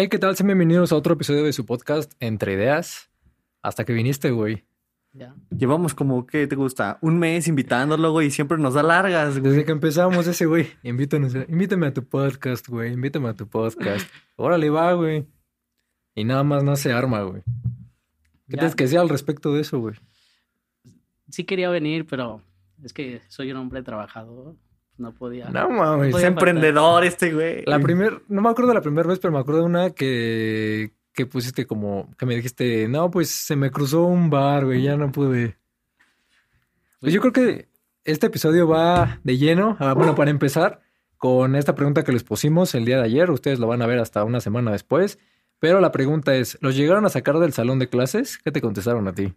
Hey, ¿qué tal? Sean bienvenidos a otro episodio de su podcast Entre Ideas. Hasta que viniste, güey. Ya. Llevamos como, ¿qué te gusta? Un mes invitándolo, güey, y siempre nos da largas, güey. Desde que empezamos ese, güey. Invítanos, invítame a tu podcast, güey. Invítame a tu podcast. Órale, va, güey. Y nada más no se arma, güey. ¿Qué Ya. tienes que decir al respecto de eso, güey? Sí quería venir, pero es que soy un hombre trabajador. No podía. No mames. Es Podía emprendedor este, güey. La primer, no me acuerdo de la primera vez, pero me acuerdo de una que, que pusiste como, que me dijiste, no, pues se me cruzó un bar, güey, ya no pude. Pues yo creo que este episodio va de lleno, ah, bueno, para empezar, con esta pregunta que les pusimos el día de ayer, ustedes lo van a ver hasta una semana después, pero la pregunta es, ¿los llegaron a sacar del salón de clases? ¿Qué te contestaron a ti?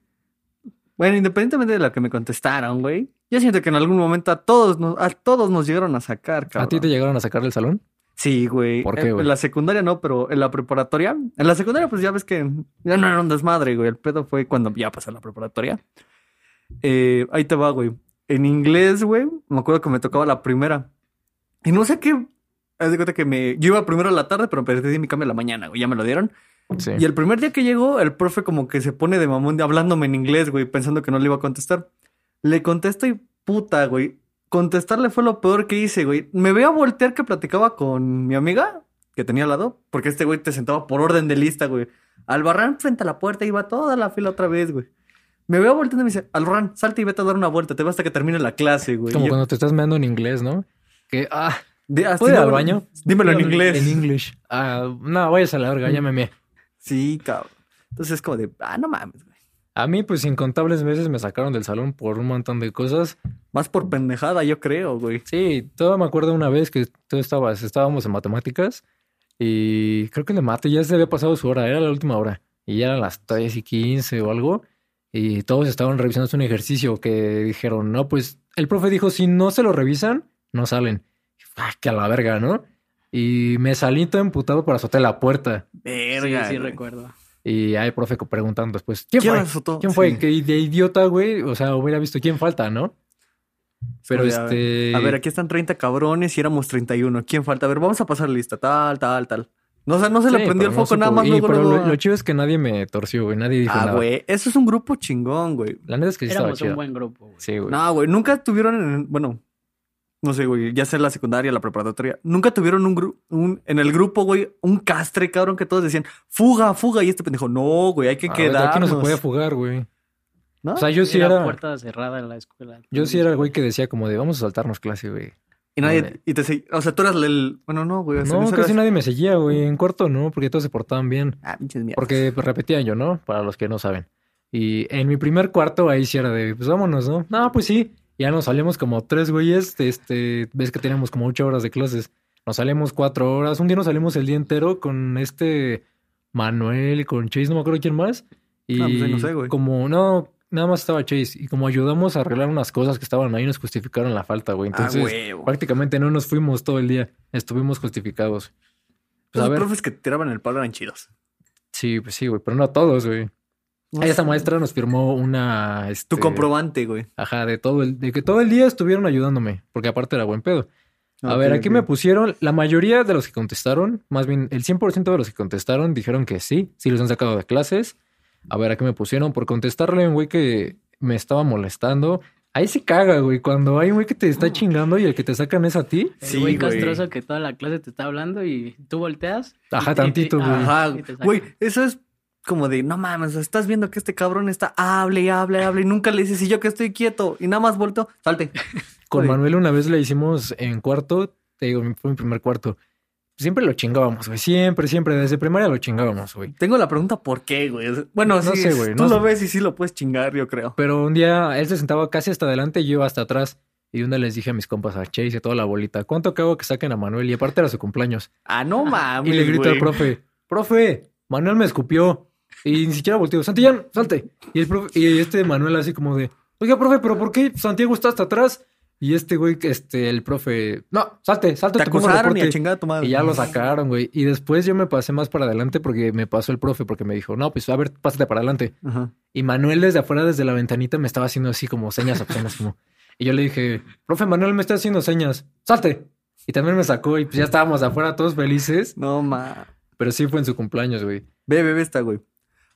Bueno, independientemente de lo que me contestaron, güey, yo siento que en algún momento a todos nos, a todos nos llegaron a sacar, cabrón. ¿A ti te llegaron a sacar del salón? Sí, güey. ¿Por qué, En- güey? En la secundaria no, pero en la preparatoria. En la secundaria, pues ya ves que ya no era un desmadre, güey. El pedo fue cuando ya pasé la preparatoria. Eh, ahí te va, güey. En inglés, güey, me acuerdo que me tocaba la primera. Y no sé qué. Haz de cuenta que me. Yo iba primero a la tarde, pero perdí mi cambio a la mañana, güey. Ya me lo dieron. Sí. Y el primer día que llegó, el profe como que se pone de mamón de hablándome en inglés, güey, pensando que no le iba a contestar. Le contesto y puta, güey. Contestarle fue lo peor que hice, güey. Me veo a voltear que platicaba con mi amiga que tenía al lado, porque este güey te sentaba por orden de lista, güey. Albarrán frente a la puerta iba toda la fila otra vez, güey. Me veo volteando y me dice, Albarrán, salte y vete a dar una vuelta, te vas hasta que termine la clase, güey. Como yo, cuando te estás meando en inglés, ¿no? Que, ah, "De- así ¿puedo ir no, al baño? Dímelo en inglés. En English. Ah, no, vayas a la verga, ya me. Sí, cabrón. Entonces es como de, ah, no mames. A mí, pues, incontables veces me sacaron del salón por un montón de cosas. Más por pendejada, yo creo, güey. Sí, todo me acuerdo una vez que tú estabas, estábamos en matemáticas y creo que el de mate ya se había pasado su hora, era la última hora. Y ya eran las 3 y 15 o algo. Y todos estaban revisando un ejercicio que dijeron, no, pues, el profe dijo, si no se lo revisan, no salen. Ah, que a la verga, ¿no? Y me salí todo emputado para azotar la puerta. Sí, Verga. sí, güey. recuerdo. Y hay profe preguntando después, ¿quién ¿Quién fue? ¿Quién fue? Sí. Que de idiota, güey. O sea, hubiera visto quién falta, ¿no? Pero Oye, a ver, este. A ver, aquí están 30 cabrones y éramos 31. ¿Quién falta? A ver, vamos a pasar lista. Tal, tal, tal. No, o sea, no se le prendió el no foco nada más y- luego, pero luego. lo, lo chido es que nadie me torció, güey. Nadie dijo Ah, nada. güey. Eso es un grupo chingón, güey. La neta es que sí estaba Éramos un chido. buen grupo, güey. Sí, güey. No, güey. Nunca tuvieron, en- bueno, no sé, güey. Ya sea la secundaria, la preparatoria. Nunca tuvieron un, gru- un en el grupo, güey, un castre, cabrón, que todos decían, fuga, fuga. Y este pendejo, no, güey, hay que Ah, güey, quedarnos. Aquí no se podía fugar, güey. ¿No? O sea, yo sí era, era. puerta cerrada en la escuela. Yo sí era el güey que decía como de vamos a saltarnos clase, güey. y nadie, Vale. y te seguí- O sea, tú eras el. Bueno, no, güey. o sea, en No, casi eras- nadie me seguía, güey. En cuarto no, porque todos se portaban bien. Ah, pinches mierdas. Porque repetían yo, ¿no? Para los que no saben. Y en mi primer cuarto ahí sí era de, pues vámonos, ¿no? No, pues sí. Ya nos salimos como tres güeyes. Este, ves que teníamos como ocho horas de clases. Nos salimos cuatro horas. Un día nos salimos el día entero con este Manuel, con Chase, no me acuerdo quién más. Y Ah, pues ahí no sé, güey. como, no, nada más estaba Chase. Y como ayudamos a arreglar unas cosas que estaban ahí, nos justificaron la falta, güey. Ah, Entonces, prácticamente no nos fuimos todo el día. Estuvimos justificados. Pues a Los ver, profes que tiraban el palo eran chidos. sí, pues sí, güey, pero no todos, güey. No Esa sé. maestra nos firmó una. Tu este, comprobante, güey. Ajá, de todo el, de que todo el día estuvieron ayudándome, porque aparte era buen pedo. A ver, aquí me pusieron, la mayoría de los que contestaron, más bien el 100% de los que contestaron dijeron que sí, sí los han sacado de clases. A ver, aquí me pusieron por contestarle a un güey que me estaba molestando. Ahí se caga, güey, cuando hay un güey que te está chingando y el que te sacan es a ti. El Sí, güey güey. castroso que toda la clase te está hablando y tú volteas. Ajá, y- tantito, y- güey. ajá, güey, eso es como de, no mames, estás viendo que este cabrón está, hable y hable y hable y nunca le dices, y yo que estoy quieto, y nada más volteo, salte. Con. Manuel una vez le hicimos en cuarto, te digo, fue mi primer cuarto. Siempre lo chingábamos, güey, siempre, siempre, desde primaria lo chingábamos, güey. Tengo la pregunta, ¿por qué, güey? Bueno, No sí, sé, güey, tú no lo sé. ves y sí lo puedes chingar, yo creo. Pero un día él se sentaba casi hasta adelante y yo hasta atrás. Y un día les dije a mis compas, a Chase y a toda la bolita, ¿cuánto cago que saquen a Manuel? Y aparte era su cumpleaños. Ah, no mames, y le grito al profe, profe, Manuel me escupió. Y ni siquiera volteó, Santillán, salte. Y, el profe- y este Manuel así como de, oiga, profe, ¿pero por qué Santiago está hasta atrás? Y este güey, este, el profe, no, salte, salte, Te pongo acusaron y a reporte". chingar a tu madre. Y ya lo sacaron, güey. Y después yo me pasé más para adelante porque me pasó el profe, porque me dijo, no, pues a ver, pásate para adelante. Ajá. Y Manuel desde afuera, desde la ventanita, me estaba haciendo así como señas apenas como. Y yo le dije, profe Manuel me está haciendo señas, salte. Y también me sacó y pues ya estábamos afuera todos felices. No mames. Pero sí fue en su cumpleaños, güey. Ve, ve, ve esta, güey.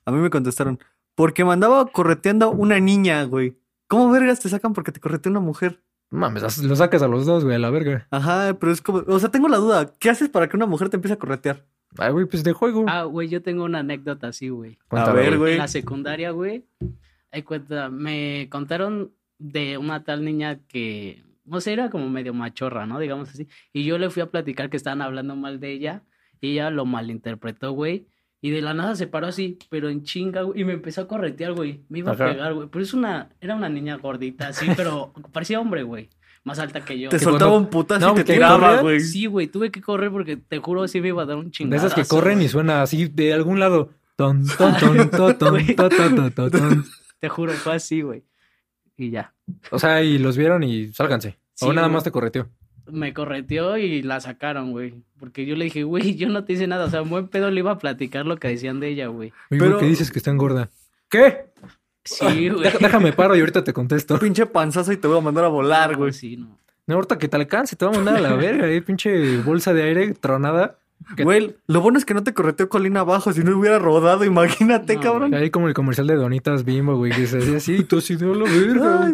A mí me contestaron, porque me andaba correteando una niña, güey. ¿Cómo vergas te sacan porque te corretea una mujer? Mames, lo sacas a los dos, güey, a la verga. Ajá, pero es como, o sea, tengo la duda, ¿qué haces para que una mujer te empiece a corretear? Ay, güey, pues de juego. Ah, güey, yo tengo una anécdota así, güey. Cuéntala, ver, güey. En la secundaria, güey. Me contaron de una tal niña que, no sé, era como medio machorra, ¿no? Digamos así. Y yo le fui a platicar que estaban hablando mal de ella. Y ella lo malinterpretó, güey. Y de la nada se paró así, pero en chinga, güey. Y me empezó a corretear, güey. Me iba Ajá. a pegar, güey. Pero es una, era una niña gordita, así, pero parecía hombre, güey. Más alta que yo. Te Que soltaba cuando- un putazo No, y te que tiraba, güey. Sí, güey, tuve que correr porque te juro sí me iba a dar un De chingadazo. esas que corren y suena así de algún lado. Ton, ton, ton, ton, ton, ton, ton, ton, ton, ton. Te juro, fue así, güey. Y ya. O sea, y los vieron y sálganse. Sí, o nada güey. más te correteó. Me correteó y la sacaron, güey. Porque yo le dije, güey, yo no te hice nada. O sea, en buen pedo le iba a platicar lo que decían de ella, güey. Pero- ¿qué dices que está engorda? ¿Qué? Sí, güey. Deja- Déjame paro y ahorita te contesto. Pinche panzazo y te voy a mandar a volar, No, güey. Sí, no. No, ahorita que te alcance, te va a mandar a la verga, eh, pinche bolsa de aire tronada. que- Güey, lo bueno es que no te correteó colina abajo, si no hubiera rodado, imagínate, No, cabrón. Ahí como el comercial de Donitas Bimbo, güey, que se hacía así y tú así, de "A la verga. Ay.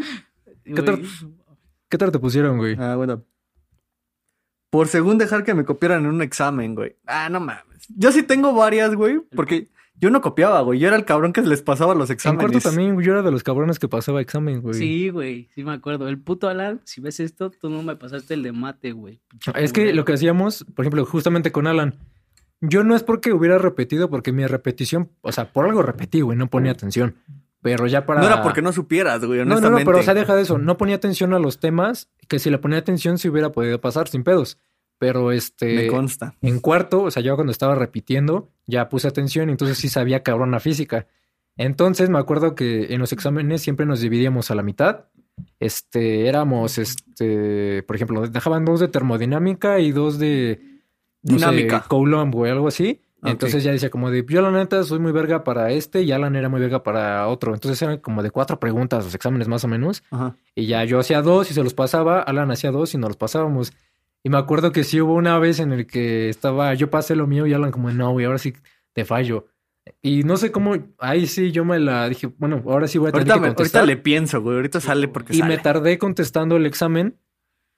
¿Qué tal? ¿Qué tal te pusieron, güey? Ah, bueno. Por según dejar que me copiaran en un examen, güey. Ah, no mames. Yo sí tengo varias, güey, porque yo no copiaba, güey. Yo era el cabrón que les pasaba los En exámenes. cuarto también, güey, yo era de los cabrones que pasaba examen, güey. Sí, güey, sí me acuerdo. El puto Alan, si ves esto, tú no me pasaste el de mate, güey. Es que lo que hacíamos, por ejemplo, justamente con Alan, yo no es porque hubiera repetido, porque mi repetición, o sea, por algo repetí, güey, no ponía atención. Pero ya para. No era porque no supieras, güey, No, no, no, pero o sea, deja de eso. No ponía atención a los temas, que si le ponía atención se hubiera podido pasar sin pedos. Pero Me este. consta. En cuarto, o sea, yo cuando estaba repitiendo, ya puse atención y entonces sí sabía cabrón la física. Entonces me acuerdo que en los exámenes siempre nos dividíamos a la mitad. Este, éramos, este, por ejemplo, dejaban dos de termodinámica y dos de no sé, Dinámica. Coulomb, güey, algo así. Ok. Entonces ya decía como de, yo la neta soy muy verga para este y Alan era muy verga para otro. Entonces eran como de cuatro preguntas los exámenes más o menos. Ajá. Y ya yo hacía dos y se los pasaba, Alan hacía dos y nos los pasábamos. Y me acuerdo que sí hubo una vez en el que estaba, yo pasé lo mío y Alan como, no, güey, ahora sí te fallo. Y no sé cómo, ahí sí yo me la dije, bueno, ahora sí voy a tener Ahorita, que me- ahorita contestar. le pienso, güey. Ahorita sale porque y sale. me tardé contestando el examen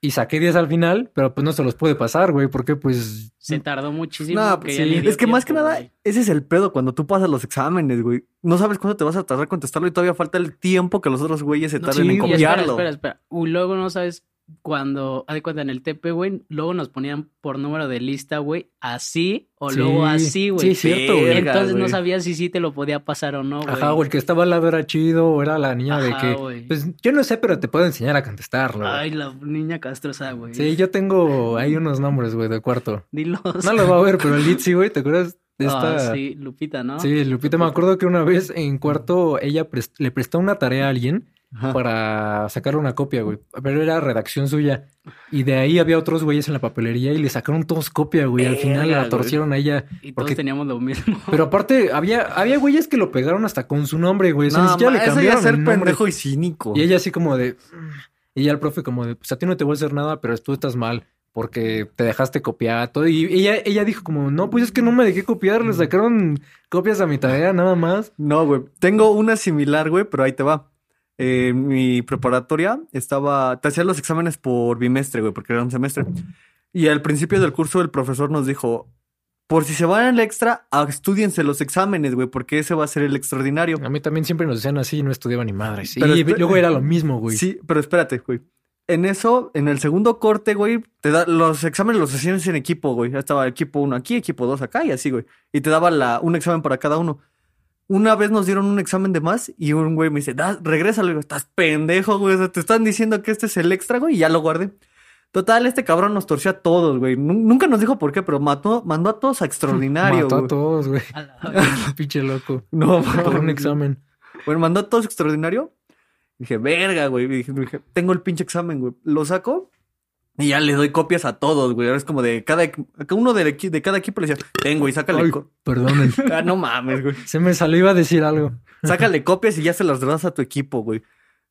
y saqué 10 al final, pero pues no se los pude pasar, güey, porque pues... Se tardó muchísimo. No, pues ya sí. Es que más que nada, güey. ese es el pedo cuando tú pasas los exámenes, güey. No sabes cuándo te vas a tardar en contestarlo y todavía falta el tiempo que los otros güeyes se No, tarden sí, en Y espera, copiarlo. espera, espera. Y luego no sabes cuando, haz de cuenta, en el TP, güey, luego nos ponían por número de lista, güey, así o Sí, luego así, güey. sí, cierto, güey. Entonces no güey. sabías si sí te lo podía pasar o no, güey. Ajá, o el que estaba al lado era chido, o era la niña de Ajá, que... güey. Pues yo no sé, pero te puedo enseñar a contestarlo. güey. Ay, la niña castrosa, güey. Sí, yo tengo ahí unos nombres, güey, de cuarto. Dilos. No los va a ver, pero el Litzy, güey, ¿te acuerdas de Ah, esta? sí, Lupita, ¿no? Sí, Lupita, me acuerdo que una vez en cuarto ella le prestó una tarea a alguien Ajá. para sacarle una copia, güey. Pero era redacción suya. Y de ahí había otros güeyes en la papelería y le sacaron todos copia, güey. Al final la güey. torcieron a ella. Y todos porque- teníamos lo mismo. Pero aparte, había, había güeyes que lo pegaron hasta con su nombre, güey. O sea, ni No, siquiera ma, le eso ya cambiaron es ser el pendejo y cínico. Y ella así como de... "Mm". Y ya el profe como de, pues a ti no te voy a hacer nada, pero tú estás mal porque te dejaste copiar todo. Y ella, ella dijo como, no, pues es que no me dejé copiar, le sacaron copias a mi tarea nada más. No, güey. Tengo una similar, güey, pero ahí te va. Eh, mi preparatoria estaba. Te hacían los exámenes por bimestre, güey, porque era un semestre. Y al principio del curso, el profesor nos dijo: Por si se van al extra, estudiense los exámenes, güey, porque ese va a ser el extraordinario. A mí también siempre nos decían así y no estudiaba ni madre. Sí, y luego era lo mismo, güey. Sí, pero espérate, güey. En eso, en el segundo corte, güey, te da, los exámenes los hacían en equipo, güey. Ya estaba equipo 1 aquí, equipo 2 acá y así, güey. Y te daba la, un examen para cada uno. Una vez nos dieron un examen de más y un güey me dice, da, regrésalo. Y digo, estás pendejo, güey. O sea, te están diciendo que este es el extra, güey, y ya lo guardé. Total, este cabrón nos torció a todos, güey. Nu- Nunca nos dijo por qué, pero mató, mandó a todos a extraordinario, Mató güey. a todos, güey. A la- Pinche loco. No, Por un examen. Bueno, mandó a todos extraordinario. Dije, verga, güey. Dije, dije, tengo el pinche examen, güey. Lo saco y ya le doy copias a todos, güey. Ahora es como de cada, uno equi- de cada equipo le decía, tengo y sácale. Ay, perdonen. Ah, no mames, güey. Se me salió iba a decir algo. Sácale copias y ya se las das a tu equipo, güey.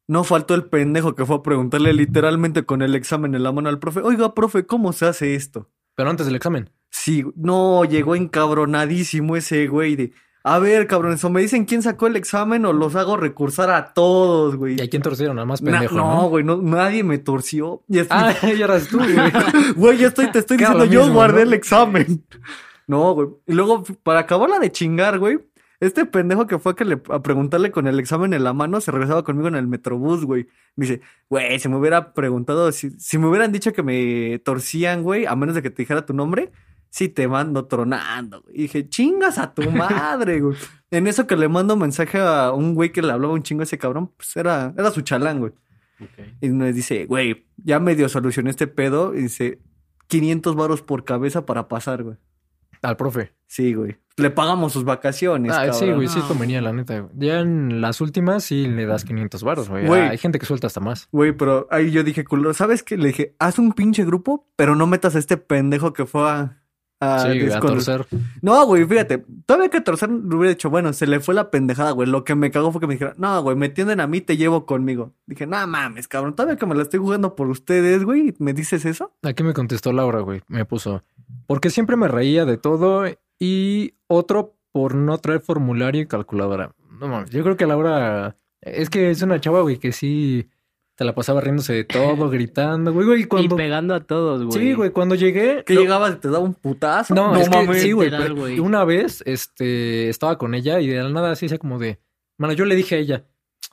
No faltó el pendejo que fue a preguntarle literalmente con el examen en la mano al profe. Oiga, profe, ¿cómo se hace esto? Pero antes del examen. Sí, no, llegó encabronadísimo ese güey de, a ver, cabrones, o me dicen quién sacó el examen o los hago recursar a todos, güey. ¿Y a quién torcieron? Nada más pendejo, no, ¿no? güey, no, nadie me torció. Y estoy- Ah, ya eras tú, güey. Güey, ya estoy, te estoy diciendo, yo guardé ¿no? el examen. No, güey. Y luego, para acabarla de chingar, güey, este pendejo que fue a, que le, a preguntarle con el examen en la mano, se regresaba conmigo en el metrobús, güey. Me dice, güey, si me hubiera preguntado, si, si me hubieran dicho que me torcían, güey, a menos de que te dijera tu nombre, sí te mando tronando. Y dije, chingas a tu madre, güey. En eso que le mando mensaje a un güey que le hablaba un chingo a ese cabrón, pues era, era su chalán, güey. Ok. Y me dice, güey, ya medio solucioné este pedo. Y dice, 500 varos por cabeza para pasar, güey. Al profe. Sí, güey. Le pagamos sus vacaciones, Ah, sí, güey, sí convenía, la neta. güey. Ya en las últimas sí le das 500 baros, güey. Güey. Ah, hay gente que suelta hasta más. Güey, pero ahí yo dije, culero, ¿sabes qué? Le dije, haz un pinche grupo, pero no metas a este pendejo que fue a... a sí, a descon- torcer. No, güey, fíjate, todavía que torcer le hubiera dicho, bueno, se le fue la pendejada, güey. Lo que me cagó fue que me dijera, no, güey, me tienden a mí, te llevo conmigo. Dije, no mames, cabrón, todavía que me la estoy jugando por ustedes, güey, ¿me dices eso? Aquí me contestó Laura, güey. Me puso. Porque siempre me reía de todo. Y otro por no traer formulario y calculadora. No mames. Yo creo que Laura. Es que es una chava, güey, que sí. Se la pasaba riéndose de todo, gritando, güey, güey. Y cuando. Y pegando a todos, güey. Sí, güey, cuando llegué. Que lo- llegabas y te daba un putazo. No, es que sí, güey. literal, güey. Una vez, este, estaba con ella y de la nada así, decía como de, mano, yo le dije a ella,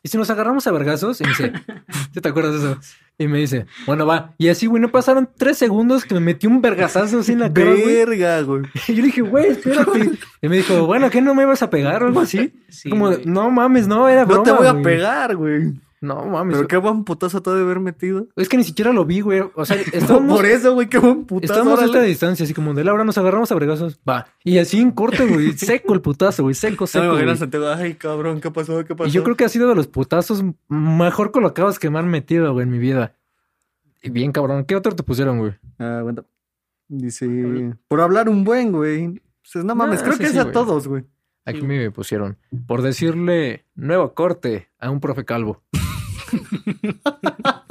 ¿y si nos agarramos a vergazos? Y me dice, ¿sí te acuerdas de eso? Y me dice, bueno, va. Y así, güey, no pasaron tres segundos que me metí un vergazazo así en la cara, güey. Verga, güey. Y yo le dije, güey, espérate. Y me dijo, bueno, ¿qué no me vas a pegar o algo así? Sí, como, güey. no mames, no, era broma, No te voy a güey. pegar, güey. No mames. Pero qué buen putazo te ha de haber metido. Es que ni siquiera lo vi, güey. O sea, estábamos... Por eso, güey, qué buen putazo. Estábamos a esta distancia, así como de Laura, nos agarramos a vergazos. Va. Y así en corte, güey. Seco el putazo, güey. Seco, No me seco. a Santiago, ay, cabrón, ¿qué pasó? ¿Qué pasó? Y yo creo que ha sido de los putazos mejor colocados que me han metido, güey, en mi vida. Y bien, cabrón. ¿Qué otro te pusieron, güey? Ah, aguanta. Dice, por hablar un buen, güey. Pues, no mames, Ah, creo sí, que es sí, a güey. todos, güey. Aquí Sí. me pusieron. Por decirle nuevo corte a un profe calvo.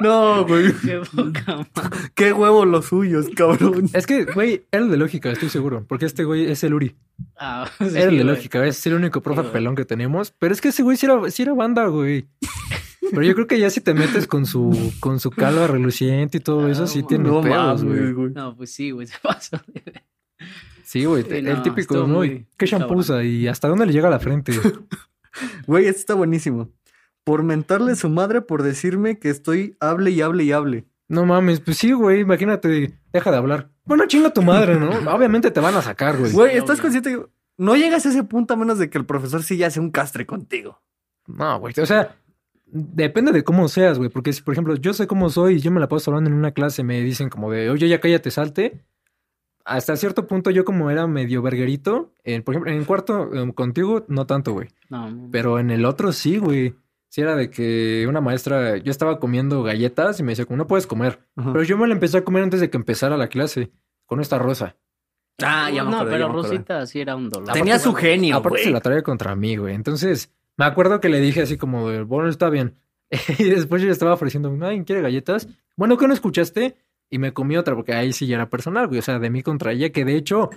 No, güey. Qué poca madre. Qué huevos los suyos, cabrón. Es que, güey, era el de lógica, estoy seguro. Porque este güey es el Uri. Ah, sí, era el de güey. lógica, es el único profe Sí, pelón que tenemos. Pero es que ese güey sí era, sí era banda, güey. Pero yo creo que ya si te metes con su, con su calva reluciente y todo eso, sí no, tiene No pedos, güey. güey. No, pues sí, güey, se pasó. Sí, güey, Sí, el no, típico, ¿no? muy- ¿Y ¿Qué usa? ¿Y hasta dónde le llega a la frente? Güey, esto está buenísimo. Por mentarle a su madre por decirme que estoy hable y hable y hable. No mames, pues sí, güey, imagínate, deja de hablar. Bueno, chinga tu madre, ¿no? Obviamente te van a sacar, güey. Güey, ¿estás obvio. consciente que no llegas a ese punto a menos de que el profesor sí ya hace un castre contigo? No, güey, o sea, depende de cómo seas, güey, porque si, por ejemplo, yo sé cómo soy y yo me la paso hablando en una clase, me dicen como de, oye, ya cállate, salte. Hasta cierto punto yo como era medio verguerito, por ejemplo, en el cuarto eh, contigo no tanto, güey, No, no. pero en el otro sí, güey. Sí era de que una maestra, yo estaba comiendo galletas y me decía como, no puedes comer. Ajá. Pero yo me la empecé a comer antes de que empezara la clase, con esta rosa. Ah, ya me no, acordé, ya pero me acordé. Rosita sí era un dolor. Tenía su genio, Aparte güey. se la traía contra mí, güey. Entonces, me acuerdo que le dije así como de, bueno, está bien. y después yo le estaba ofreciendo, ¿alguien quiere galletas? Bueno, ¿qué no escuchaste? Y me comí otra, porque ahí sí ya era personal, güey. O sea, de mí contra ella, que de hecho,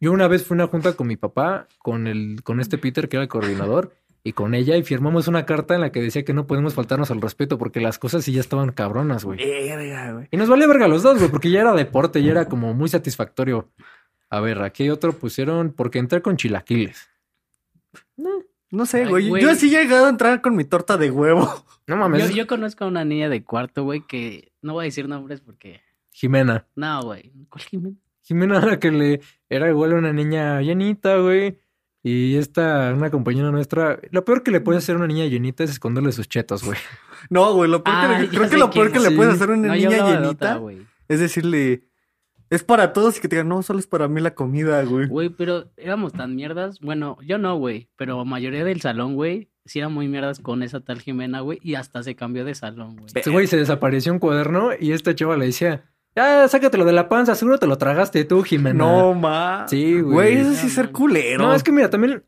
yo una vez fui a una junta con mi papá, con el, con este Peter, que era el coordinador, y con ella, y firmamos una carta en la que decía que no podemos faltarnos al respeto, porque las cosas sí ya estaban cabronas, güey. Verga, güey. Y nos vale verga los dos, güey, porque ya era deporte, ya era como muy satisfactorio. A ver, aquí otro pusieron, porque entré con chilaquiles. No sé, Ay, güey. güey. Yo sí he llegado a entrar con mi torta de huevo. No mames, Yo, yo conozco a una niña de cuarto, güey, que no voy a decir nombres porque. Jimena. No, güey. ¿Cuál Jimena? Jimena era que le era igual a una niña llenita, güey. Y esta, una compañera nuestra, lo peor que le puede hacer a una niña llenita es esconderle sus chetos, güey. No, güey, lo peor que Ah, le- creo que lo peor que le puedes hacer a una No, niña hablaba de otra, llenita es decirle, es para todos y que te digan, no, solo es para mí la comida, güey. Güey, pero éramos tan mierdas. Bueno, yo no, güey. Pero la mayoría del salón, güey, sí eran muy mierdas con esa tal Jimena, güey. Y hasta se cambió de salón, güey. Este güey se desapareció un cuaderno y esta chava le decía, ya, sácatelo de la panza, seguro te lo tragaste tú, Jimena. No, ma. Sí, güey. Güey, eso sí No, es ser culero. No, es que mira, también,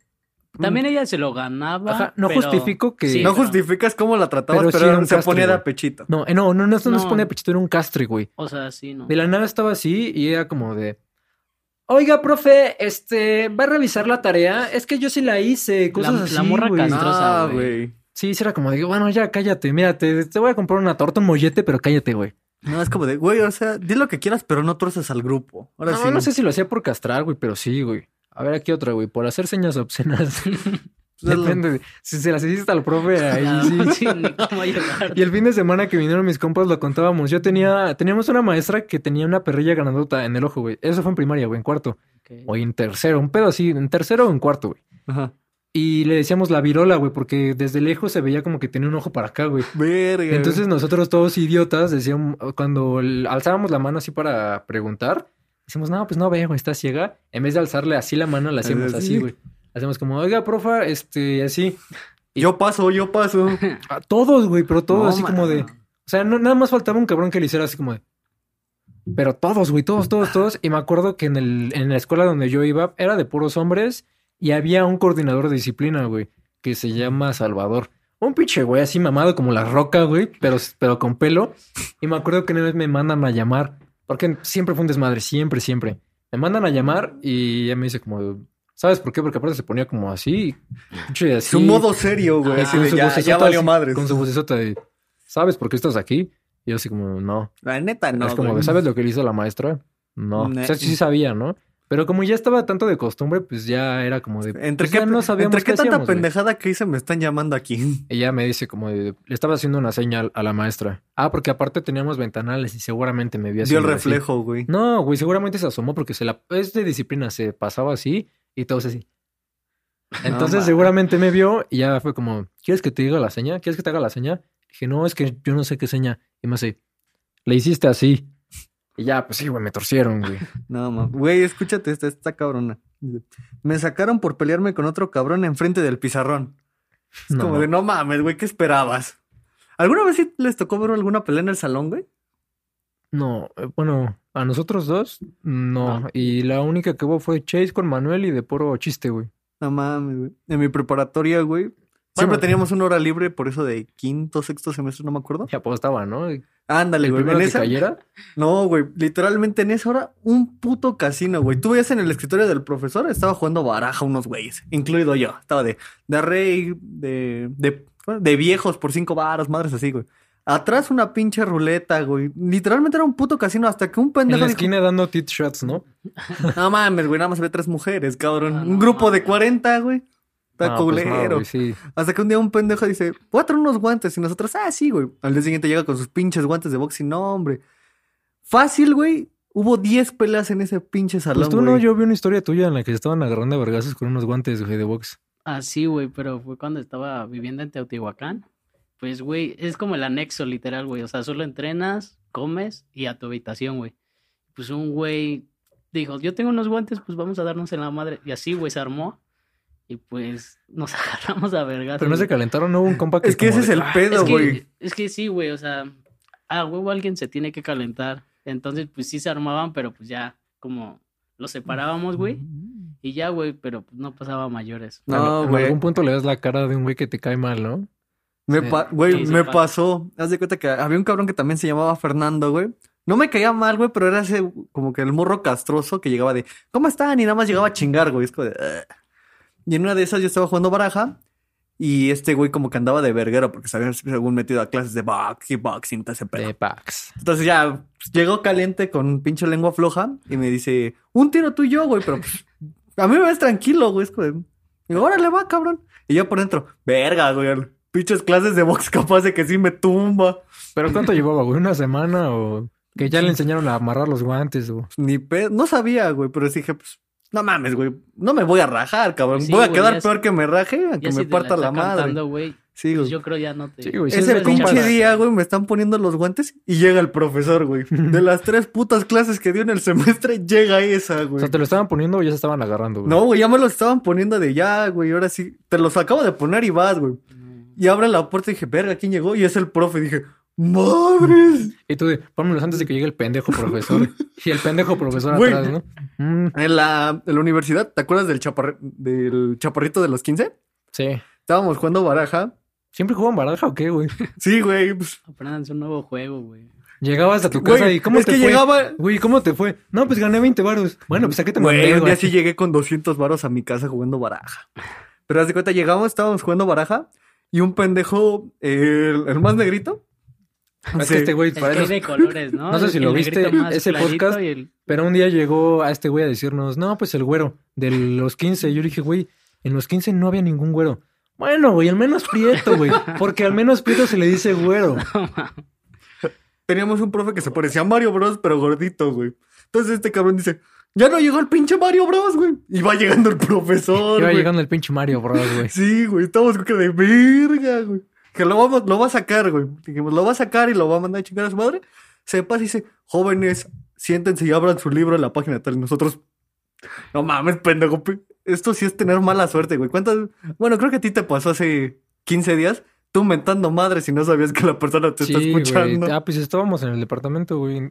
También ella se lo ganaba. Ajá, no pero- justifico que- Sí, no pero- justificas cómo la tratabas, Pero pero, sí era un se castre, ponía de güey. apechito. no, eh, no, no, no, no, se No. pone pechito, era un castre, güey. O sea, sí, ¿no? De la nada estaba así y era como de, Oiga, profe, este, ¿va a revisar la tarea? Es que yo sí la hice, cosas La- así, la morra güey. castrosa. Ah, güey. Sí, sí era como de, bueno, ya cállate, mira, te, te voy a comprar una torta, un mollete, pero cállate, güey. No, es como de, güey, o sea, di lo que quieras, pero no troces al grupo. Ahora No, sí. no sé si lo hacía por castrar, güey, pero sí, güey. A ver, aquí otra, güey, por hacer señas obscenas. Pues Depende. de- Si se las hiciste al profe, ahí No, sí. Y el fin de semana que vinieron mis compas lo contábamos. Yo tenía, teníamos una maestra que tenía una perrilla grandota en el ojo, güey. Eso fue en primaria, güey, en cuarto. O en tercero, un pedo así, en tercero o en cuarto, güey. Ajá. Y le decíamos la virola, güey, porque desde lejos se veía como que tenía un ojo para acá, güey. Verga. Entonces nosotros todos idiotas decíamos, cuando alzábamos la mano así para preguntar, decimos, no, pues no veo, está ciega. En vez de alzarle así la mano, la hacemos Así. güey. Hacemos como, oiga, profa, este, así. Yo paso, yo paso. A todos, güey, pero todos No, así como de... O sea, no, nada más faltaba un cabrón que le hiciera así como de... Pero todos, güey, todos, todos, todos. Y me acuerdo que en, el, en la escuela donde yo iba era de puros hombres y había un coordinador de disciplina, güey, que se llama Salvador. Un pinche güey así mamado como la roca, güey, pero, pero con pelo. Y me acuerdo que una vez me mandan a llamar, porque siempre fue un desmadre, siempre, siempre. Me mandan a llamar y ella me dice como, ¿sabes por qué? Porque aparte se ponía como así, pinche así. Su modo serio, güey. Y Así con de, su ya, ya vocesota valió así, madres. Con su vocesota de, ¿sabes por qué estás aquí? Y yo así como, no. La neta, no. es como, güey. ¿sabes lo que le hizo la maestra? No. Ne- O sea, sí sabía, ¿no? Pero como ya estaba tanto de costumbre, pues ya era como de... ¿Entre pues qué, no sabíamos entre qué qué tanta hacíamos, pendejada que hice me están llamando aquí? Ella me dice como de... Le estaba haciendo una señal a la maestra. Ah, porque aparte teníamos ventanales y seguramente me vio Dio el así. reflejo, güey. No, güey, seguramente se asomó porque se la... Es de disciplina, se pasaba así y todos así. Entonces seguramente me vio y ya fue como, ¿quieres que te diga la seña? ¿Quieres que te haga la seña? Dije, no, es que yo no sé qué seña. Y me hace, le hiciste así. Y ya, pues sí, güey, me torcieron, güey. No, ma. Güey, escúchate esta, esta cabrona. Me sacaron por pelearme con otro cabrón enfrente del pizarrón. Es No. como de, no mames, güey, ¿qué esperabas? ¿Alguna vez sí les tocó ver alguna pelea en el salón, güey? No, eh, bueno, a nosotros dos, no. No. Y la única que hubo fue Chase con Manuel y de puro chiste, güey. No mames, güey. En mi preparatoria, güey. Siempre Bueno. teníamos una hora libre, por eso de quinto, sexto semestre, no me acuerdo. Y apostaba, ¿no? El Ándale, güey. En que esa... cayera. No, güey. Literalmente en esa hora, un puto casino, güey. Tú veías en el escritorio del profesor, estaba jugando baraja unos güeyes, incluido yo. Estaba de, de rey, de, de, de viejos por cinco varas, madres así, güey. Atrás una pinche ruleta, güey. Literalmente era un puto casino hasta que un En pendejo la dijo, esquina dando tit shots, ¿no? no mames, güey, nada más ve tres mujeres, cabrón. Ah, un no grupo de mames. 40, güey. Está No, pues no, culero. güey, sí. Hasta que un día un pendejo dice, voy a traer unos guantes. Y nosotros, ah, sí, güey. Al día siguiente llega con sus pinches guantes de boxing. No, hombre. Fácil, güey. Hubo 10 peleas en ese pinche salón, Pues tú güey. no, yo vi una historia tuya en la que se estaban agarrando a vergazos con unos guantes, güey, de box. Ah, sí, güey, pero fue cuando estaba viviendo en Teotihuacán. Pues, güey, es como el anexo, literal, güey. O sea, solo entrenas, comes y a tu habitación, güey. Pues un güey dijo, yo tengo unos guantes, pues vamos a darnos en la madre. Y así, güey, se armó. Y pues nos agarramos a vergas. Pero no se calentaron, no hubo un compa que Es que ese es el "Ah, pedo, Es güey. que, es que sí, güey, o sea, a huevo alguien se tiene que calentar. Entonces, pues sí se armaban, pero pues ya como los separábamos, güey. Y ya, güey, pero pues no pasaba mayores. No, en güey. algún punto le das la cara de un güey que te cae mal, ¿no? Me Sí. pa- güey, me pasó. Haz de cuenta que había un cabrón que también se llamaba Fernando, güey. No me caía mal, güey, pero era ese como que el morro castroso que llegaba de, ¿cómo están? Y nada más llegaba a chingar, güey. Es como de, "Ugh". Y en una de esas yo estaba jugando baraja y este güey como que andaba de verguero porque se había según metido a clases de box, kickboxing, todo ese pedo. De Pax. Entonces ya pues, llegó caliente con pinche lengua floja y me dice, un tiro tú y yo, güey, pero pues, a mí me ves tranquilo, güey. Es como de, digo, órale, va, cabrón. Y yo por dentro, verga, güey, pinches clases de box capaz de que sí me tumba. ¿Pero cuánto llevaba, güey? ¿Una semana o que ya le enseñaron a amarrar los guantes o...? Ni pedo, no sabía, güey, pero dije, pues, no mames, güey, no me voy a rajar, cabrón. Sí, voy a güey, quedar peor que me raje a que si me parta la, está madre. cantando, güey, Sí, pues güey. yo creo ya no te... Sí, güey, sí, Ese pinche día, güey, me están poniendo los guantes y llega el profesor, güey. De las tres putas clases que dio en el semestre, llega esa, O güey. sea, ¿te lo estaban poniendo o ya se estaban agarrando, güey? No, güey, ya me los estaban poniendo de ya, güey, ahora sí. Te los acabo de poner y vas, güey. Y abre la puerta y dije, verga, ¿quién llegó? Y es el profe. dije, ¡madres! Y tú de, pónmelos antes de que llegue el pendejo profesor. y el pendejo profesor Güey. atrás, ¿no? En la, en la universidad, ¿te acuerdas del, chaparri- del chaparrito de los 15? sí. Estábamos jugando baraja. ¿Siempre juegan baraja o qué, güey? Sí, güey. pues, Aprendanse un nuevo juego, güey. Llegabas a tu Güey, casa y ¿cómo es te que fue? llegaba- Güey, ¿cómo te fue? No, pues gané 20 varos. Bueno, pues ¿a qué te mandé, Güey, un güey? día sí llegué con 200 varos a mi casa jugando baraja. Pero haz de cuenta, llegamos, estábamos jugando baraja y un pendejo, el, el más negrito. Es Sí. que este güey, para de colores, ¿no? No sé si El lo viste, más ese podcast. y el- Pero un día llegó a este güey a decirnos, no, pues el güero, de los 15. Yo dije, güey, en los 15 no había ningún güero. Bueno, güey, al menos prieto, güey. Porque al menos prieto se le dice güero. Teníamos un profe que se parecía a Mario Bros, pero gordito, güey. Entonces este cabrón dice, ya no llegó el pinche Mario Bros, güey. Y va llegando el profesor, Iba güey. llegando el pinche Mario Bros, güey. Sí, güey, estamos con que de verga, güey. Que lo, vamos, lo va a sacar, güey. Dijimos, lo va a sacar y lo va a mandar a chingar a su madre. Se pasa y dice, jóvenes, siéntense y abran su libro en la página tal. Y nosotros, no mames, pendejo. pe- Esto sí es tener mala suerte, güey. ¿Cuántas? Bueno, creo que a ti te pasó hace 15 días. Tú mentando madre si no sabías que la persona te está Sí, escuchando. güey. Ah, pues estábamos en el departamento, güey.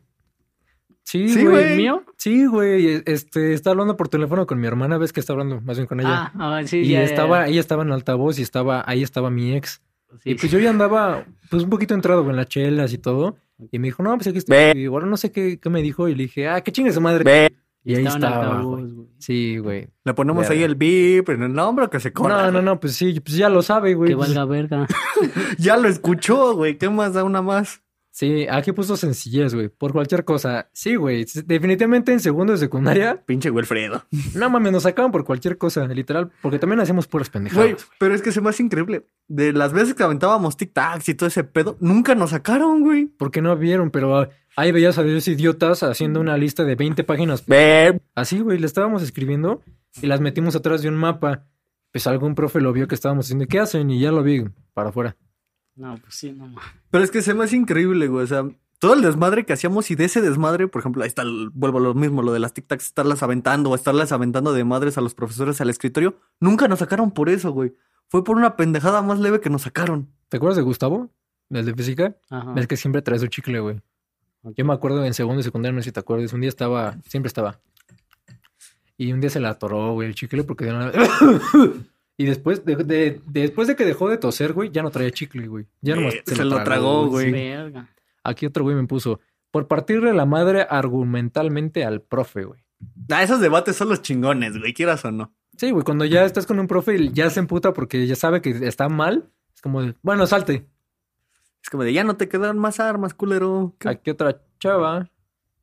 Sí, Sí, güey. güey. ¿Mío? Sí, güey. Este, está hablando por teléfono con mi hermana, ves que está hablando más bien con ella. Ah, ah, sí, y ya, ya, estaba, ya. ella estaba en altavoz y estaba, ahí estaba mi ex. Sí. Y pues yo ya andaba, pues un poquito entrado con las chelas y todo. Y me dijo, no, pues aquí estoy. Y ahora no sé qué, qué me dijo. Y le dije, ah, qué chingue su madre. Y ahí Estaba en estaba. altavoz, güey. Sí, güey. Le ponemos ahí el beep en el nombre que se corra. No, no, no, pues sí, pues ya lo sabe, güey. Que pues- valga verga. Ya lo escuchó, güey. ¿Qué más da una más? Sí, aquí puso sencillez, güey. Por cualquier cosa. Sí, güey. Definitivamente en segundo de secundaria, Pinche Wilfredo. no mames, nos sacaban por cualquier cosa, literal. Porque también hacíamos puras pendejadas. Güey, pero es que se me hace increíble. De las veces que aventábamos tic-tacs y todo ese pedo, nunca nos sacaron, güey. Porque no vieron, pero ah, ahí veías a los idiotas haciendo una lista de 20 páginas. Así, güey, le estábamos escribiendo y las metimos atrás de un mapa. Pues algún profe lo vio que estábamos haciendo. ¿Qué hacen? Y ya lo vi para afuera. No, pues sí, no mames. Pero es que se me hace increíble, güey. O sea, todo el desmadre que hacíamos y de ese desmadre, por ejemplo, ahí está, el- vuelvo a lo mismo, lo de las tic-tacs, estarlas aventando o estarlas aventando de madres a los profesores al escritorio. Nunca nos sacaron por eso, güey. Fue por una pendejada más leve que nos sacaron. ¿Te acuerdas de Gustavo? El de física. Ajá. Es que siempre trae su chicle, güey. Yo me acuerdo en segundo y secundaria, no sé si te acuerdas. Un día estaba, siempre estaba. Y un día se la atoró, güey, el chicle porque de nada. Y después de, de- después de que dejó de toser, güey, ya no traía chicle, güey. Ya nomás Eh, se lo tragó, güey. Verga. Aquí otro güey me puso, por partirle la madre argumentalmente al profe, güey. Ah, esos debates son los chingones, güey, quieras o no. Sí, güey, cuando ya estás con un profe y ya se emputa porque ya sabe que está mal, es como de, bueno, salte. Es como de, ya no te quedaron más armas, culero. ¿Qué- Aquí otra chava,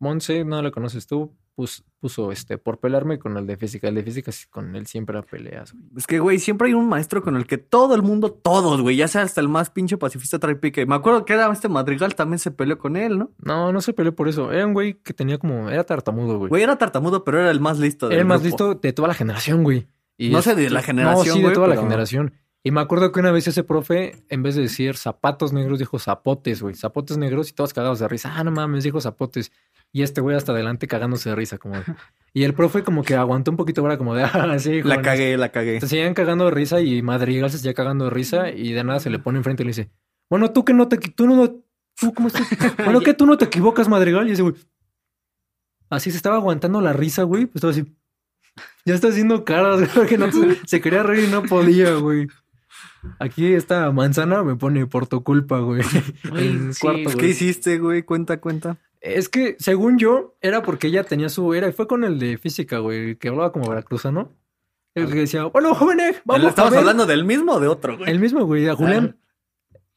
Monse, no la conoces tú, pus- puso este, por pelearme con el de física. El de física con él siempre peleas, güey. Es que, güey, siempre hay un maestro con el que todo el mundo, todos, güey, ya sea hasta el más pinche pacifista trae pique. Me acuerdo que era este Madrigal, también se peleó con él, ¿no? No, no se peleó por eso. Era un güey que tenía como, era tartamudo, güey. Güey, era tartamudo, pero era el más listo. Era el más grupo. listo de toda la generación, güey. Y No sé de este- la generación, No, sí, de toda la generación. Y me acuerdo que una vez ese profe, en vez de decir zapatos negros, dijo zapotes, güey. Zapotes negros y todos cagados de risa. Ah, no mames, dijo zapotes. Y este güey hasta adelante cagándose de risa, como... Y el profe como que aguantó un poquito ahora como de... Ah, sí, La jóvenes". cagué, la cagué. Se seguían cagando de risa y Madrigal se seguía cagando de risa y de nada se le pone enfrente y le dice, bueno, tú que no te... Tú no... ¿Tú cómo estás? Bueno, que tú no te equivocas, Madrigal. Y ese güey... Así se estaba aguantando la risa, güey. Pues estaba así... Ya está haciendo caras, güey, que no se quería reír y no podía, güey. Aquí esta manzana me pone por tu culpa, güey. Güey, En sí, cuarto, güey. ¿Qué hiciste, güey? Cuenta, cuenta. Es que, según yo, era porque ella tenía su... Era, fue con el de física, güey, que hablaba como veracruzano. El que decía, bueno, jóvenes, vamos a ¿Estamos ver". hablando del mismo o de otro, güey? El mismo, güey, a Julián.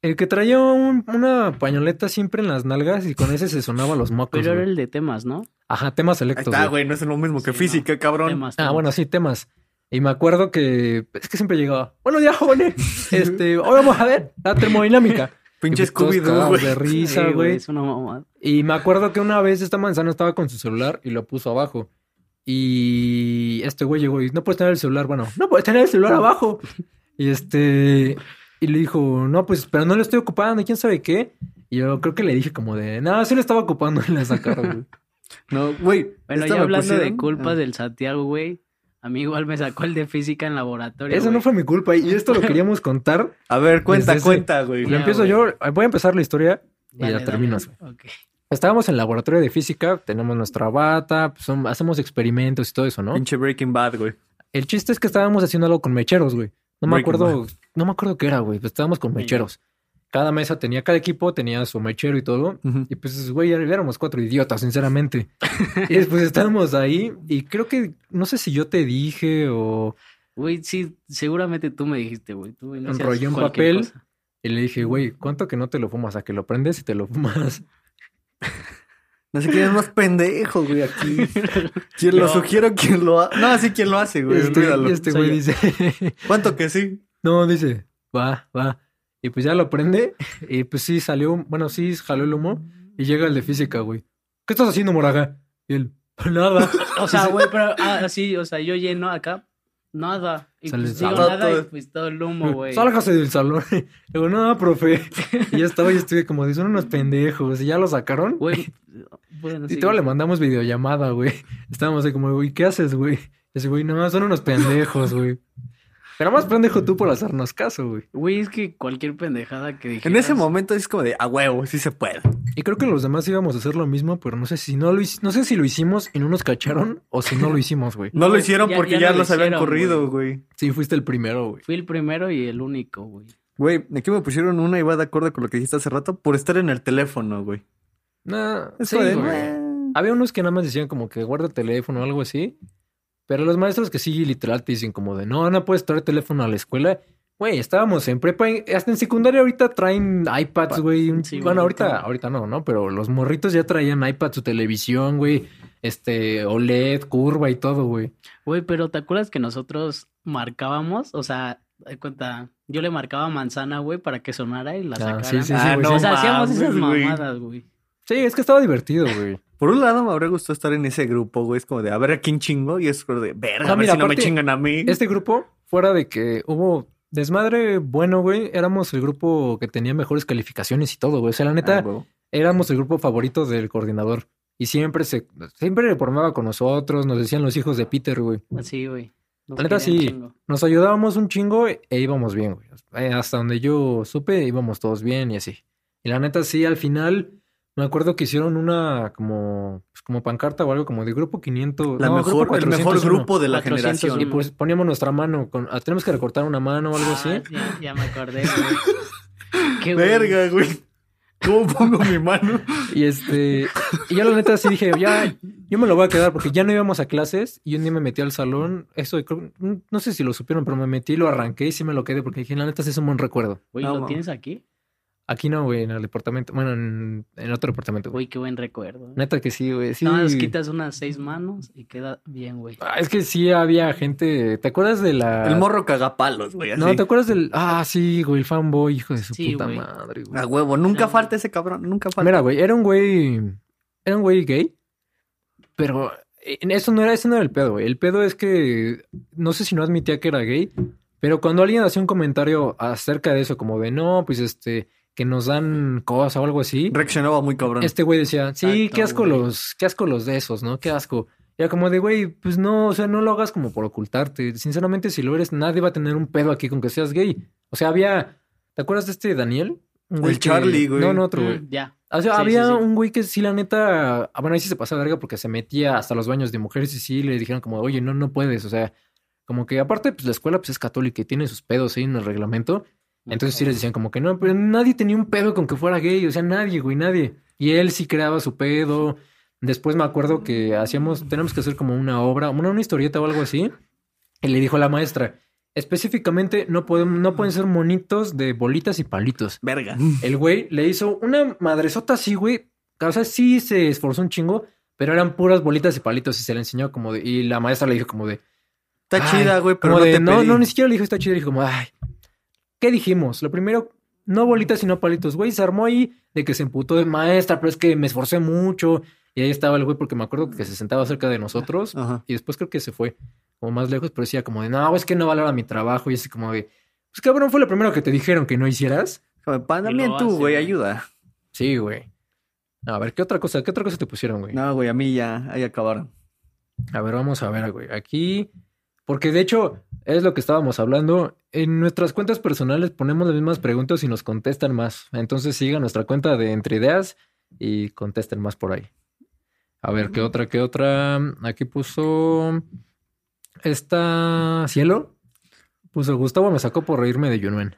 El que traía un- una pañoleta siempre en las nalgas y con ese se sonaba los mocos. Pero era güey. el de temas, ¿no? Ajá, temas Ahí selectos. está, güey. güey, no es lo mismo que Sí, física, no. cabrón. Temas, Ah, bueno, sí, temas. Y me acuerdo que es que siempre llegaba, bueno, ya jóvenes, este, hoy vamos a ver la termodinámica. Pinche pues Scooby-Doo, de risa, Sí, güey. Es una mamada. Y me acuerdo que una vez esta manzana estaba con su celular y lo puso abajo. Y este güey llegó y no puedes tener el celular. Bueno, no puedes tener el celular abajo. Y este. Y le dijo, no, pues, pero no lo estoy ocupando, y quién sabe qué. Y yo creo que le dije como de, no, sí lo estaba ocupando y la sacaron, güey. No, güey. Bueno, ya hablando de culpas Ah. del Santiago, güey. A mí igual me sacó el de física en laboratorio. Eso no fue mi culpa. Y esto lo queríamos contar. A ver, cuenta, Desde cuenta, güey. Lo empiezo güey. yo. Voy a empezar la historia y Dale, dale, terminas, güey. Estábamos en el laboratorio de física, tenemos nuestra bata, pues, son- hacemos experimentos y todo eso, ¿no? Pinche Breaking Bad, güey. El chiste es que estábamos haciendo algo con mecheros, güey. No me Breaking acuerdo, no me acuerdo qué era, güey. Pues estábamos con mecheros. Cada mesa tenía, cada equipo tenía su mechero y todo. Y pues, güey, éramos cuatro idiotas, sinceramente. y después estábamos ahí y creo que, no sé si yo te dije o... Güey, sí, seguramente tú me dijiste, güey. Tú Enrollé un papel. cosa. Y le dije, güey, ¿cuánto que no te lo fumas? A que lo prendes y te lo fumas. No sé quién es más pendejo, güey, aquí. Quien lo Yo. sugiero, quien lo hace. No, sí, quien lo hace, güey. Este, este güey dice, ¿Cuánto que sí? no, dice, va, va. Y pues ya lo prende. Y pues sí, salió, bueno, sí, jaló el humo. Y llega el de física, güey. ¿Qué estás haciendo, Moraga? Y él, nada. O sea, güey, pero así, o sea, yo lleno acá, nada. Y Sale pues digo todo- nada y pues todo el humo, güey. Sálgase del salón. Le digo, no, profe. Y ya estaba y estuve como, son unos pendejos. Y ya lo sacaron. Güey, bueno, Y sí. todo le mandamos videollamada, güey. Estábamos ahí como, güey, ¿qué haces, güey? Y ese güey, no, son unos pendejos, güey. Pero más pendejo tú por hacernos caso, güey. Güey, es que cualquier pendejada que dije. En ese momento es como de, a huevo, sí se puede. Y creo que los demás íbamos a hacer lo mismo, pero no sé si no lo, no sé si lo hicimos y no nos cacharon o si no lo hicimos, güey. No lo No, hicieron ya- porque ya ya, no lo los habían corrido, güey. Sí, fuiste el primero, güey. Fui el primero y el único, güey. Güey, aquí me pusieron una y va de acuerdo con lo que dijiste hace rato por estar en el teléfono, güey. Nah, Es sí. Había unos que nada más decían como que guarda el teléfono o algo así. Pero los maestros que sí, literal, te dicen como de no, no puedes traer teléfono a la escuela. Güey, estábamos en prepa, en- hasta en secundaria ahorita traen iPads, güey. Sí, bueno, ahorita, ahorita- ahorita no, ¿no? Pero los morritos ya traían iPad, su televisión, güey. Este, OLED, curva y todo, güey. Güey, pero ¿te acuerdas que nosotros marcábamos? O sea, de cuenta, yo le marcaba manzana, güey, para que sonara y la Ah, sacara. sí, sí, sí, Ah, no sí. o sea, hacíamos esas mamadas, güey. Sí, es que estaba divertido, güey. Por un lado me habría gustado estar en ese grupo, güey. Es como de, a ver a quién chingo. Y es como de, verga, No, a ver mira, si no me chingan a mí. Este grupo, fuera de que hubo desmadre bueno, güey, éramos el grupo que tenía mejores calificaciones y todo, güey. O sea, la neta, Ah, éramos el grupo favorito del coordinador. Y siempre se, siempre formaba con nosotros, nos decían los hijos de Peter, güey. Así, güey. Nos La neta, sí. chingo. Nos ayudábamos un chingo e íbamos bien, güey. Eh, Hasta donde yo supe, íbamos todos bien y así. Y la neta, sí, al final, me acuerdo que hicieron una como, pues, como pancarta o algo como de grupo 500. La no, mejor, grupo el mejor 401. grupo de la 401. generación. Y pues poníamos nuestra mano con, ah, tenemos que recortar una mano o algo así. Ah, ya, ya me acordé, güey. Qué. Verga, güey. ¿Cómo pongo mi mano? Y este, y yo la neta sí dije, ya, yo me lo voy a quedar porque ya no íbamos a clases y un día me metí al salón, eso creo- no sé si lo supieron, pero me metí, lo arranqué y sí me lo quedé porque dije, la neta sí es un buen recuerdo. Güey, ¿lo tienes aquí? Aquí no, güey, en el departamento, bueno, en, en otro departamento. güey. Qué buen recuerdo. Neta que sí, güey, sí. Nada más quitas unas seis manos y queda bien, güey. Ah, es que sí había gente, ¿te acuerdas de la... El morro cagapalos, güey. Así. No, ¿te acuerdas del... Ah, sí, güey, el fanboy, hijo de su Sí, puta güey. madre, güey. A huevo. Nunca No. falta ese cabrón. Nunca falta. Mira, güey, era un güey. Era un güey gay. Pero eh, eso no era, eso no era el pedo, güey. El pedo es que no sé si no admitía que era gay. Pero cuando alguien hacía un comentario acerca de eso, como de no, pues este, que nos dan cosas o algo así, Reaccionaba muy cabrón. este güey decía, sí, Exacto, qué asco güey. los, qué asco los de esos, ¿no? Qué asco. Y era como de, güey, pues no, o sea, no lo hagas como por ocultarte. Sinceramente, si lo eres, nadie va a tener un pedo aquí con que seas gay. O sea, había, ¿te acuerdas de este Daniel? Un El que- Charlie, güey. No, no, otro, güey. Mm, ya. O sea, Sí, había sí, sí. un güey que sí, la neta, ah, bueno, ahí sí se pasaba verga porque se metía hasta los baños de mujeres y sí le dijeron como, oye, no, no puedes. O sea, como que aparte, pues la escuela pues es católica y tiene sus pedos ahí en el reglamento. Entonces sí les decían como que no, pero nadie tenía un pedo con que fuera gay. O sea, nadie, güey, nadie. Y él sí creaba su pedo. Después me acuerdo que hacíamos, tenemos que hacer como una obra, una, una historieta o algo así. Y le dijo a la maestra, específicamente no pueden, no pueden ser monitos de bolitas y palitos. Verga. El güey le hizo una madresota así, güey. O sea, sí se esforzó un chingo, pero eran puras bolitas y palitos y se le enseñó como de... Y la maestra le dijo como de... Está chida, güey, pero como no de, te no, pedí. no, ni siquiera le dijo está chida. Le dijo como, ay, ¿qué dijimos? Lo primero, no bolitas sino palitos. Güey, se armó ahí de que se emputó de maestra, pero es que me esforcé mucho. Y ahí estaba el güey porque me acuerdo que se sentaba cerca de nosotros. Ajá. Y después creo que se fue como más lejos, pero decía como de, no, es que no valora mi trabajo. Y así como de, pues cabrón, fue lo primero que te dijeron que no hicieras. Como, pa, Y también tú, güey. ayuda. Sí, güey. A ver, ¿qué otra cosa? ¿Qué otra cosa te pusieron, güey? No, güey, a mí ya, ahí acabaron. A ver, vamos a ver, güey. Aquí, porque de hecho es lo que estábamos hablando. En nuestras cuentas personales ponemos las mismas preguntas y nos contestan más. Entonces sigan nuestra cuenta de Entre Ideas y contesten más por ahí. A ver, ¿qué otra? ¿Qué otra? Aquí puso esta Cielo. Puso Gustavo me sacó por reírme de Yunuen.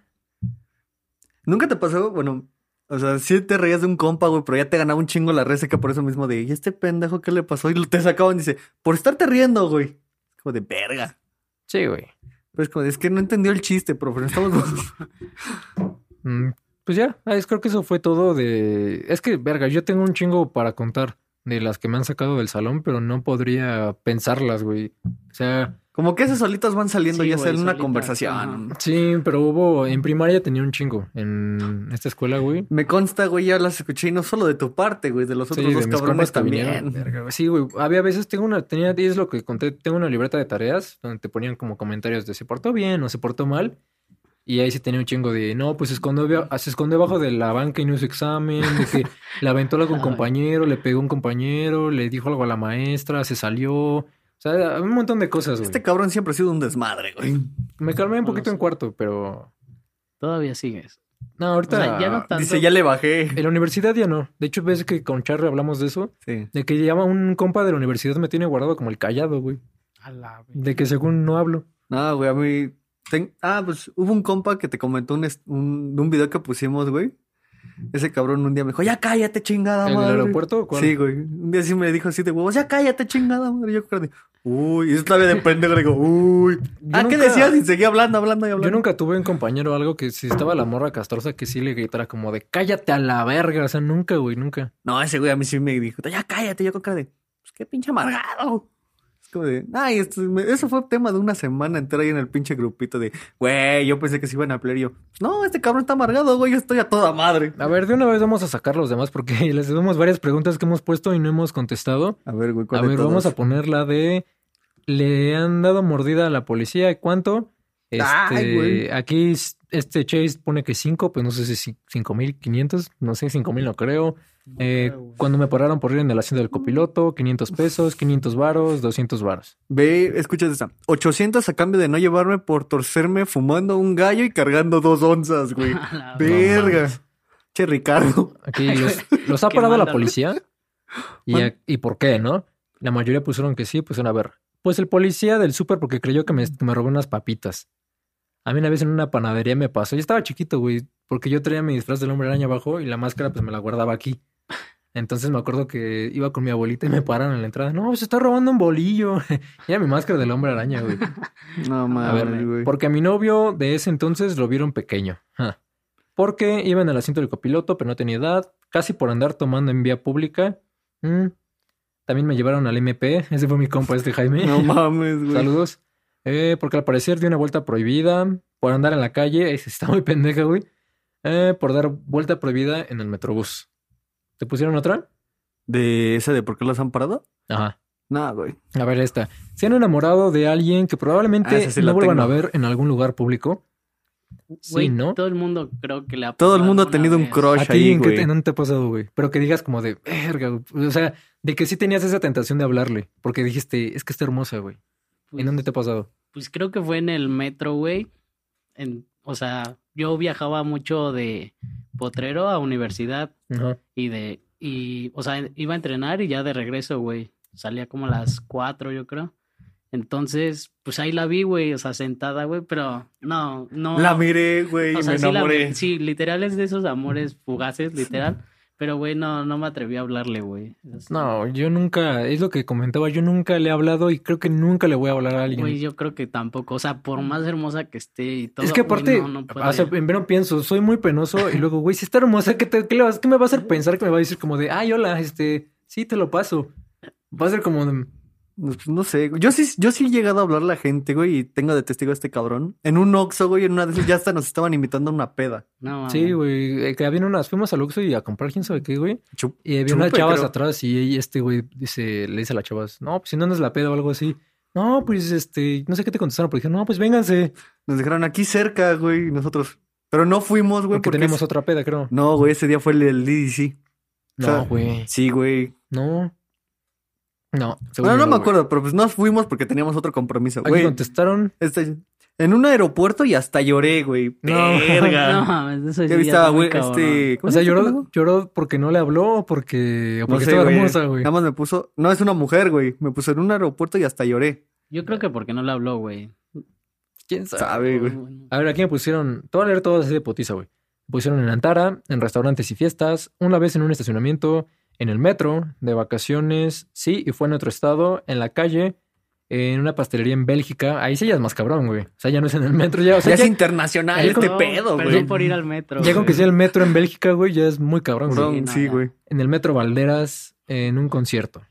¿Nunca te pasó? Bueno, o sea, sí te reías de un compa, güey, pero ya te ganaba un chingo la que por eso mismo de, ¿y este pendejo qué le pasó? Y te sacaban y dice, por estarte riendo, güey. Como de verga. Sí, güey. Pero es como, de, es que no entendió el chiste, profe, no estamos... Mm, pues ya, ah, es, creo que eso fue todo de... Es que, verga, yo tengo un chingo para contar de las que me han sacado del salón, pero no podría pensarlas, güey. O sea... Como que esas solitas van saliendo Sí, ya sea en una conversación. Sí, pero hubo... En primaria tenía un chingo en esta escuela, güey. Me consta, güey, ya las escuché y no solo de tu parte, güey, de los otros Sí, dos cabrones vinieron. también. Sí, güey. Había veces, tengo una, tenía, y es lo que conté, tengo una libreta de tareas donde te ponían como comentarios de se portó bien o se portó mal. Y ahí sí tenía un chingo de, no, pues se escondió, se escondió abajo de la banca y no hizo examen, de que le aventó algo a un compañero, le pegó a un compañero, le dijo algo a la maestra, se salió. O sea, un montón de cosas, güey. Este cabrón siempre ha sido un desmadre, güey. Me calmé un poquito en cuarto, pero... Todavía sigues. No, ahorita... O sea, ya no tanto. Dice, ya le bajé. En la universidad ya no. De hecho, ves que con Charlie hablamos de eso. Sí. De que llama un compa de la universidad me tiene guardado como el callado, güey. A la. De que según no hablo. No, güey, a mí... ten- Ah, pues hubo un compa que te comentó un, est- un, un video que pusimos, güey. Ese cabrón un día me dijo, ya cállate, chingada ¿En el madre. aeropuerto o cuál? Sí, güey. Un día sí me dijo así de huevos, ya cállate, chingada madre. Yo creo uy, y es todavía de pendejo, le digo, uy. Ah, ¿qué decías? Y seguía hablando, hablando y hablando. Yo nunca tuve un compañero o algo que si estaba la morra castrosa que sí le gritara como de cállate a la verga. O sea, nunca, güey, nunca. No, ese güey a mí sí me dijo, ya cállate, yo con cara de, pues qué pinche amargado. Como de, ay, esto- eso fue tema de una semana entera ahí en el pinche grupito de, güey, yo pensé que se iban a pelear y yo, no, este cabrón está amargado, güey, yo estoy a toda madre. A ver, de una vez vamos a sacar los demás porque les debemos varias preguntas que hemos puesto y no hemos contestado. A ver, güey, A ¿cuál de ver, vamos a poner la de le han dado mordida a la policía. ¿Y ¿Cuánto? Este, Ay, güey. aquí este Chase pone que 5, pues no sé si 5.500, no sé, 5.000 no creo. Eh, cuando me pararon por ir en el asiento del copiloto, 500 pesos, 500 varos, 200 varos. Ve, escucha esta, 800 a cambio de no llevarme por torcerme fumando un gallo y cargando dos onzas, güey. Verga. Che, Ricardo. Aquí los, los ha parado la policía. Y, Man- a- ¿Y por qué, no? La mayoría pusieron que sí, pues a ver. Pues el policía del súper porque creyó que me, me robó unas papitas. A mí una vez en una panadería me pasó. Yo estaba chiquito, güey, porque yo traía mi disfraz del hombre araña abajo y la máscara pues me la guardaba aquí. Entonces me acuerdo que iba con mi abuelita y me pararon en la entrada. No, se está robando un bolillo. Y Era mi máscara del hombre araña, güey. No mames, güey. porque a mi novio de ese entonces lo vieron pequeño. Porque iba en el asiento del copiloto, pero no tenía edad. Casi por andar tomando en vía pública. Mm. También me llevaron al MP. Ese fue mi compa, este Jaime. No mames, güey. Saludos. Eh, porque al parecer dio una vuelta prohibida. Por andar en la calle. Está muy pendeja, güey. Eh, por dar vuelta prohibida en el metrobús. ¿Te pusieron otra? ¿De ese de por qué los han parado? Ajá. No, güey. A ver, esta. Se han enamorado de alguien que Ah, probablemente esa sí no la vuelvan tengo. a ver en algún lugar público. Güey, Sí, ¿no? Todo el mundo creo que le ha Todo el mundo ha tenido un crush ¿A ti ahí, en qué güey. te, en dónde te ha pasado, güey? Pero que digas como de, verga, güey. O sea, de que sí tenías esa tentación de hablarle. Porque dijiste, es que está hermosa, güey. Pues, ¿En dónde te ha pasado? pues creo que fue en el metro, güey. En, o sea, yo viajaba mucho de Potrero a universidad y de, y, o sea, iba a entrenar y ya de regreso, güey. Salía como a las cuatro, yo creo. Entonces, pues ahí la vi, güey, o sea, sentada, güey, pero no, no. La miré, güey, O sea, me sí, la enamoré. vi- sí, literal es de esos amores fugaces, literal. Pero, güey, no, no me atreví a hablarle, güey. No, yo nunca, es lo que comentaba, yo nunca le he hablado y creo que nunca le voy a hablar a alguien. Güey, yo creo que tampoco. O sea, por más hermosa que esté y todo. es que güey, aparte, no, no o sea, podría. en verano pienso, soy muy penoso y luego, güey, si está hermosa, ¿qué, te- qué le vas- qué me va a hacer pensar que me va a decir como de, ay, hola, este, sí, te lo paso? Va a ser como de, No sé, güey. Yo sí, yo sí he llegado a hablar a la gente, güey, y tengo de testigo a este cabrón. En un Oxxo, güey, en una de esas ya hasta nos estaban invitando a una peda. No, sí, mames. güey, eh, que habían unas, fuimos al Oxxo y a comprar quién sabe qué, güey. Chup- Y había unas chavas creo. atrás y este güey dice, le dice a las chavas, no, pues si no andas la peda o algo así. No, pues este, no sé qué te contestaron, pero dijeron, no, pues vénganse. Nos dejaron aquí cerca, güey, y nosotros. Pero no fuimos, güey, Porque porque. tenemos es- otra peda, creo. No, güey, ese día fue el del DDC. O sea, No, güey. Sí, güey. No. No. Bueno, yo no me güey. acuerdo, pero pues no fuimos porque teníamos otro compromiso, güey. contestaron. Este, en un aeropuerto y hasta lloré, güey. No. Verga. No mames, eso Ya estaba, güey, este. ¿cómo O se sea, lloró, este lloró porque no le habló o porque, o No porque sé, estaba güey. hermosa, güey. Nada más me puso. No, es una mujer, güey. Me puso en un aeropuerto y hasta lloré. Yo creo que porque no le habló, güey. ¿Quién sabe? Sabe, güey. A ver, aquí me pusieron. Te voy a leer todo así de potiza, güey. Pusieron en Antara, en restaurantes y fiestas, una vez en un estacionamiento, en el metro, de vacaciones, sí, y fue en otro estado, en la calle, en una pastelería en Bélgica. Ahí sí ya es más cabrón, güey. O sea, ya no es en el metro, ya, o sea, ya ya, es internacional ya este No, pedo, Perdón güey. por ir al metro. ya con que güey. sea el metro en Bélgica, güey, ya es muy cabrón, güey. Sí, no, sí, güey. En el metro Valderas, en un concierto.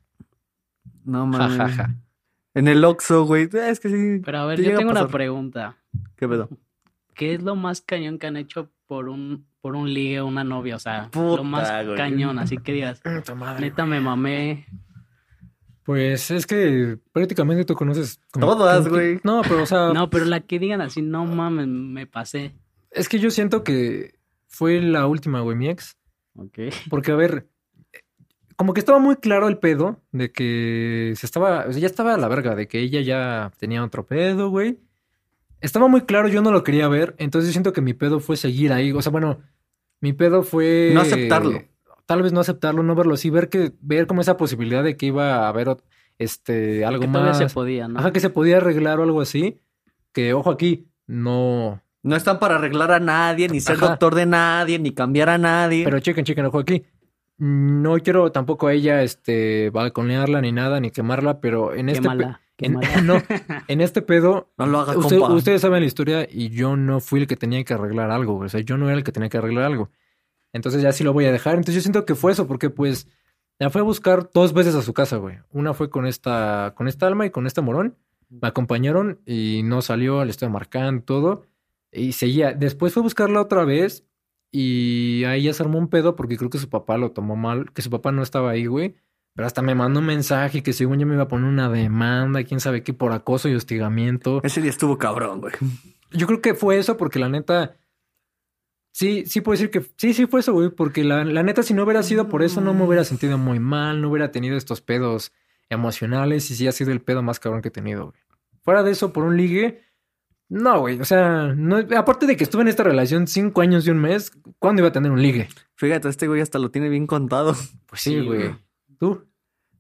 No Ja, mames. ja, ja. En el Oxxo, güey. Es que sí. Pero a ver, te yo tengo una pregunta. ¿Qué pedo? ¿Qué es lo más cañón que han hecho por un, por un ligue o una novia? O sea, Puta, lo más güey. cañón, así que digas, madre, neta me mamé. Pues es que prácticamente tú conoces... como- Todas, como güey. No, pero o sea, No, pero la que digan así, no mames, me pasé. es que yo siento que fue la última, güey, mi ex. Ok. Porque, a ver, como que estaba muy claro el pedo de que se estaba, o sea, ya estaba a la verga, de que ella ya tenía otro pedo, güey. Estaba muy claro, yo no lo quería ver, entonces siento que mi pedo fue seguir ahí. O sea, bueno, mi pedo fue... No aceptarlo. Tal vez no aceptarlo, no verlo así, ver que, ver como esa posibilidad de que iba a haber este, algo Que más. se podía, ¿no? Ajá, que se podía arreglar o algo así. Que, ojo aquí, no, No están para arreglar a nadie, ni ser Ajá. doctor de nadie, ni cambiar a nadie. Pero chequen, chequen, ojo aquí. No quiero tampoco a ella este, balconearla ni nada, ni quemarla, pero en este, Quémala, en, no, en este pedo, no lo hagas, usted- compa. ustedes saben la historia y yo no fui el que tenía que arreglar algo, güey. o sea, yo no era el que tenía que arreglar algo. Entonces ya sí lo voy a dejar. Entonces yo siento que fue eso, porque pues la fue a buscar dos veces a su casa, güey. Una fue con esta, con esta alma y con este morón. Me acompañaron y no salió, le estoy marcando todo. Y seguía. Después fue a buscarla otra vez y ahí ya se armó un pedo porque creo que su papá lo tomó mal, que su papá no estaba ahí, güey. Pero hasta me mandó un mensaje que según yo me iba a poner una demanda, quién sabe qué, por acoso y hostigamiento. Ese día estuvo cabrón, güey. Yo creo que fue eso porque la neta. Sí, sí puedo decir que sí, sí fue eso, güey. Porque la, la neta, si no hubiera sido por eso, no me hubiera sentido muy mal, no hubiera tenido estos pedos emocionales y sí ha sido el pedo más cabrón que he tenido, güey. Fuera de eso, por un ligue, no, güey. O sea, no, aparte de que estuve en esta relación cinco años y un mes, ¿cuándo iba a tener un ligue? Fíjate, este güey hasta lo tiene bien contado. Pues sí, Sí, güey. ¿Tú?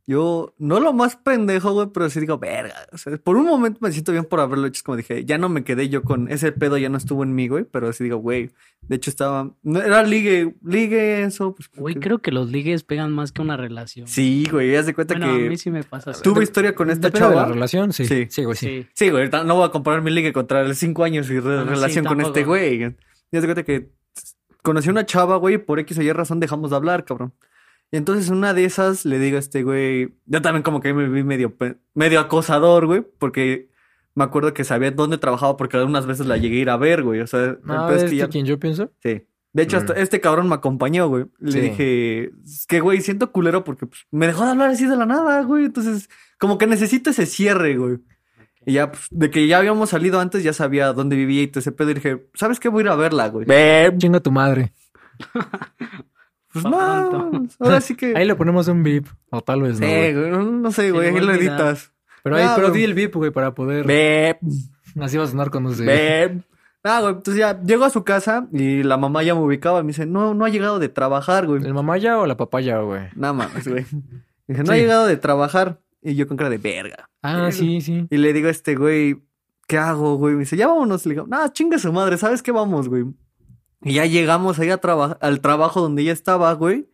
Yo, no lo más pendejo, güey, pero sí digo, verga. O sea, por un momento me siento bien por haberlo hecho. Es como dije, ya no me quedé yo con ese pedo, ya no estuvo en mí, güey. Pero sí digo, güey. De hecho, estaba. No, era ligue, ligue, eso. Pues, Güey, porque- creo que los ligues pegan más que una relación. Sí, güey, ya se cuenta Bueno, a que mí sí me pasa así. tuve historia con esta Depende de la chava. relación, sí. Sí. Sí, güey, sí. Sí. Sí, güey, no voy a comparar mi ligue contra el cinco años y re- Ah, sí, relación con este güey. Ya se cuenta que conocí a una chava, güey, y por X o Y razón dejamos de hablar, cabrón. Y entonces una de esas le digo a este güey, yo también como que me vi medio, medio acosador, güey, porque me acuerdo que sabía dónde trabajaba porque algunas veces la llegué a ir a ver, güey. O sea, el Ah, pedo es ¿es que ya- quien yo pienso? Sí. De hecho, hasta Mm. este cabrón me acompañó, güey. Le Sí. dije, es que, güey, siento culero porque pues, me dejó de hablar así de la nada, güey. Entonces, como que necesito ese cierre, güey. Y ya, pues, de que ya habíamos salido antes, ya sabía dónde vivía y todo ese pedo. Y dije, ¿sabes qué? Voy a ir a verla, güey. Chinga tu madre. Pues no, ahora sí que... Ahí le ponemos un beep. O tal vez no. Sí, güey. güey, no, no sé, güey, ahí lo editas. Pero, ahí, Ah, pero di el beep, güey, para poder. Bep, Así va a sonar cuando se. bep. Ah, güey, entonces ya llego a su casa y la mamá ya me ubicaba. Me dice, no, no ha llegado de trabajar, güey. ¿El mamaya o la papaya, güey? Nada más, güey. Dije, no ha llegado de trabajar. Y yo con cara de verga. Ah, sí, sí. Y le digo a este güey, ¿qué hago, güey? Me dice, ya vámonos. Le digo, no, chinga su madre, ¿sabes qué vamos, güey? Y ya llegamos ahí a traba- al trabajo donde ella estaba, güey.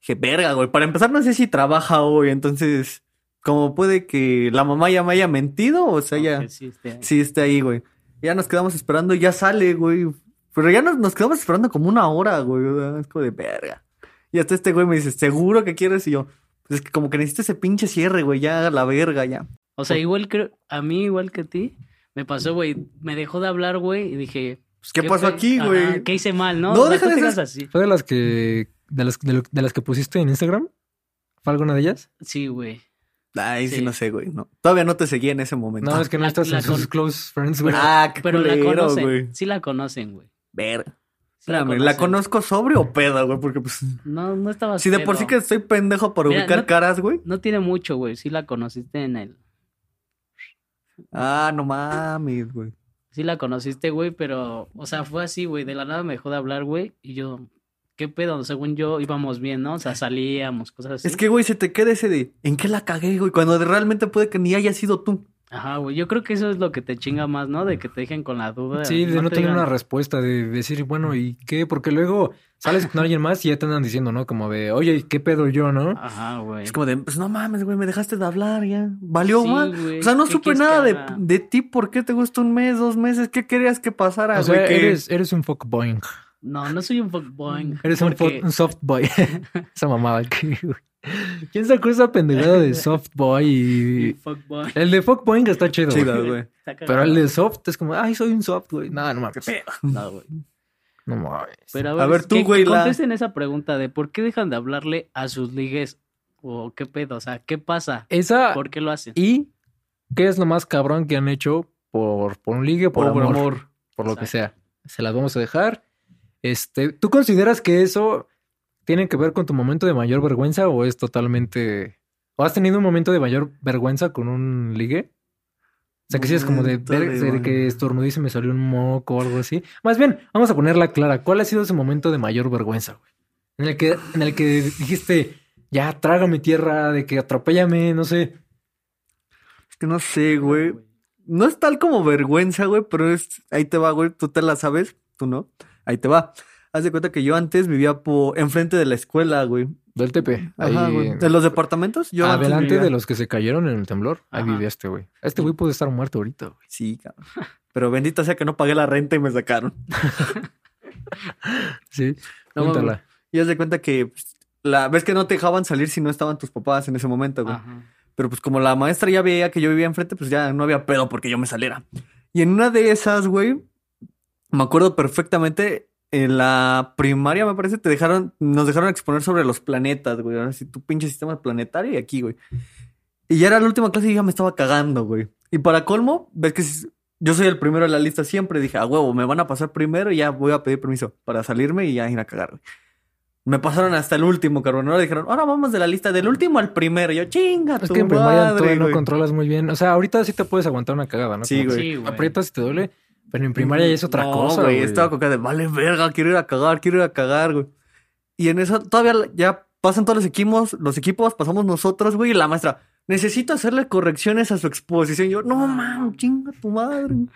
Dije, verga, güey. Para empezar, no sé si trabaja hoy. Entonces, como puede que la mamá ya me haya mentido o sea, ya Aunque sí esté- sí esté ahí, güey. Ya nos quedamos esperando y ya sale, güey. Pero ya nos, nos quedamos esperando como una hora, güey. Es como de verga. Y hasta este güey me dice, ¿seguro que quieres? Y yo, pues es que como que necesito ese pinche cierre, güey. Ya la verga, ya. O sea, igual creo, a mí igual que a ti, me pasó, güey, me dejó de hablar, güey, y dije, Pues, ¿qué, pasó aquí, güey? ¿Qué hice mal, no? No, O sea, deja de ser- así. ¿Fue de las que. de las, de, lo- de las que pusiste en Instagram? ¿Fue alguna de ellas? Sí, güey. Ay, sí. Sí. no sé, güey. No. Todavía no te seguía en ese momento. No, es que no La- estás la en sus close friends, güey. Ah, qué Pero la conocen, güey. sí la conocen, güey. Verga. Sí Espérame, ¿la conozco sobrio o pedo, güey? Porque pues... No, no estaba Si de por sí que estoy pendejo por Mira, ubicar no- caras, güey. No tiene mucho, güey, sí la conociste en el... Ah, no mames, güey. Sí la conociste, güey, pero, o sea, fue así, güey, de la nada me dejó de hablar, güey, y yo, ¿qué pedo? Según yo íbamos bien, ¿no? O sea, salíamos, cosas así. Es que, güey, se te queda ese de... ¿En qué la cagué, güey? Cuando realmente puede que ni haya sido tú. Ajá, güey. Yo creo que eso es lo que te chinga más, ¿no? De que te dejen con la duda. Sí, de no te tener digan- una respuesta, de decir, bueno, ¿y qué? Porque luego sales con alguien más y ya te andan diciendo, ¿no? Como de, oye, ¿qué pedo yo, no? Ajá, güey. Es como de, pues no mames, güey, me dejaste de hablar ya. Valió Sí, mal. güey, O sea, no ¿qué supe nada de, de ti. ¿Por qué te gustó un mes, dos meses? ¿Qué querías que pasara, O sea, güey? Eres, eres un fuckboy. No, no soy un fuckboy. Eres un, porque- fo- un soft boy. esa mamada que, güey. ¿Quién sacó esa pendejada de soft boy y... El de fuckboy está chido, güey. Pero el de soft es como, ay, soy un soft, güey. No, no mames. No, güey. No mames. Pero a ver, A ver, tú, que- güey, que la- Contesten esa pregunta de por qué dejan de hablarle a sus ligues o qué pedo, o sea, ¿qué pasa? Esa ¿Por qué lo hacen? y ¿qué es lo más cabrón que han hecho por, por un ligue, por, Por amor, amor. por lo que sea? Se las vamos a dejar. Este, ¿tú consideras que eso tiene que ver con tu momento de mayor vergüenza o es totalmente... ¿O has tenido un momento de mayor vergüenza con un ligue? O sea, que sí es como de, ver- de que estornudí y se me salió un moco o algo así. Más bien, vamos a ponerla clara. ¿Cuál ha sido ese momento de mayor vergüenza, güey? En el que, en el que dijiste, ya, trágame tierra, de que atropéllame, no sé. Es que no sé, güey. No es tal como vergüenza, güey, pero es. Ahí te va, güey. Tú te la sabes, tú no. Ahí te va. Haz de cuenta que yo antes vivía por enfrente de la escuela, güey. Del Tepe. Ajá, ahí, güey. ¿De los departamentos? Yo adelante vivía- de los que se cayeron en el temblor. Ahí Ajá. vivía este güey. Este güey puede estar muerto ahorita, güey. Sí, cabrón. Pero bendita sea que no pagué la renta y me sacaron. Sí. No, Cuéntala. Y haz de cuenta que pues, la ves que no te dejaban salir si no estaban tus papás en ese momento, güey. Ajá. Pero pues como la maestra ya veía que yo vivía enfrente, pues ya no había pedo porque yo me saliera. Y en una de esas, güey, me acuerdo perfectamente, en la primaria, me parece, te dejaron, nos dejaron exponer sobre los planetas, güey. Ahora sí, tu pinche sistema planetario y aquí, güey. Y ya era la última clase y ya me estaba cagando, güey. Y para colmo, ves que yo soy el primero en la lista siempre. Dije, a huevo, me van a pasar primero y ya voy a pedir permiso para salirme y ya ir a cagar, güey. Me pasaron hasta el último, cabrón. Ahora dijeron, ahora vamos de la lista del último al primero. Yo, chinga, Es tu que en primaria madre, todavía no güey". controlas muy bien. O sea, ahorita sí te puedes aguantar una cagada, ¿no? Sí, Como güey. Sí, güey. Aprietas y te duele. Pero en primaria ya es otra No, cosa, güey. Estaba con cara de, vale, verga, quiero ir a cagar, quiero ir a cagar, güey. Y en eso todavía ya pasan todos los equipos, los equipos, pasamos nosotros, güey, y la maestra, necesito hacerle correcciones a su exposición. Y yo, no, mames, chinga tu madre. güey".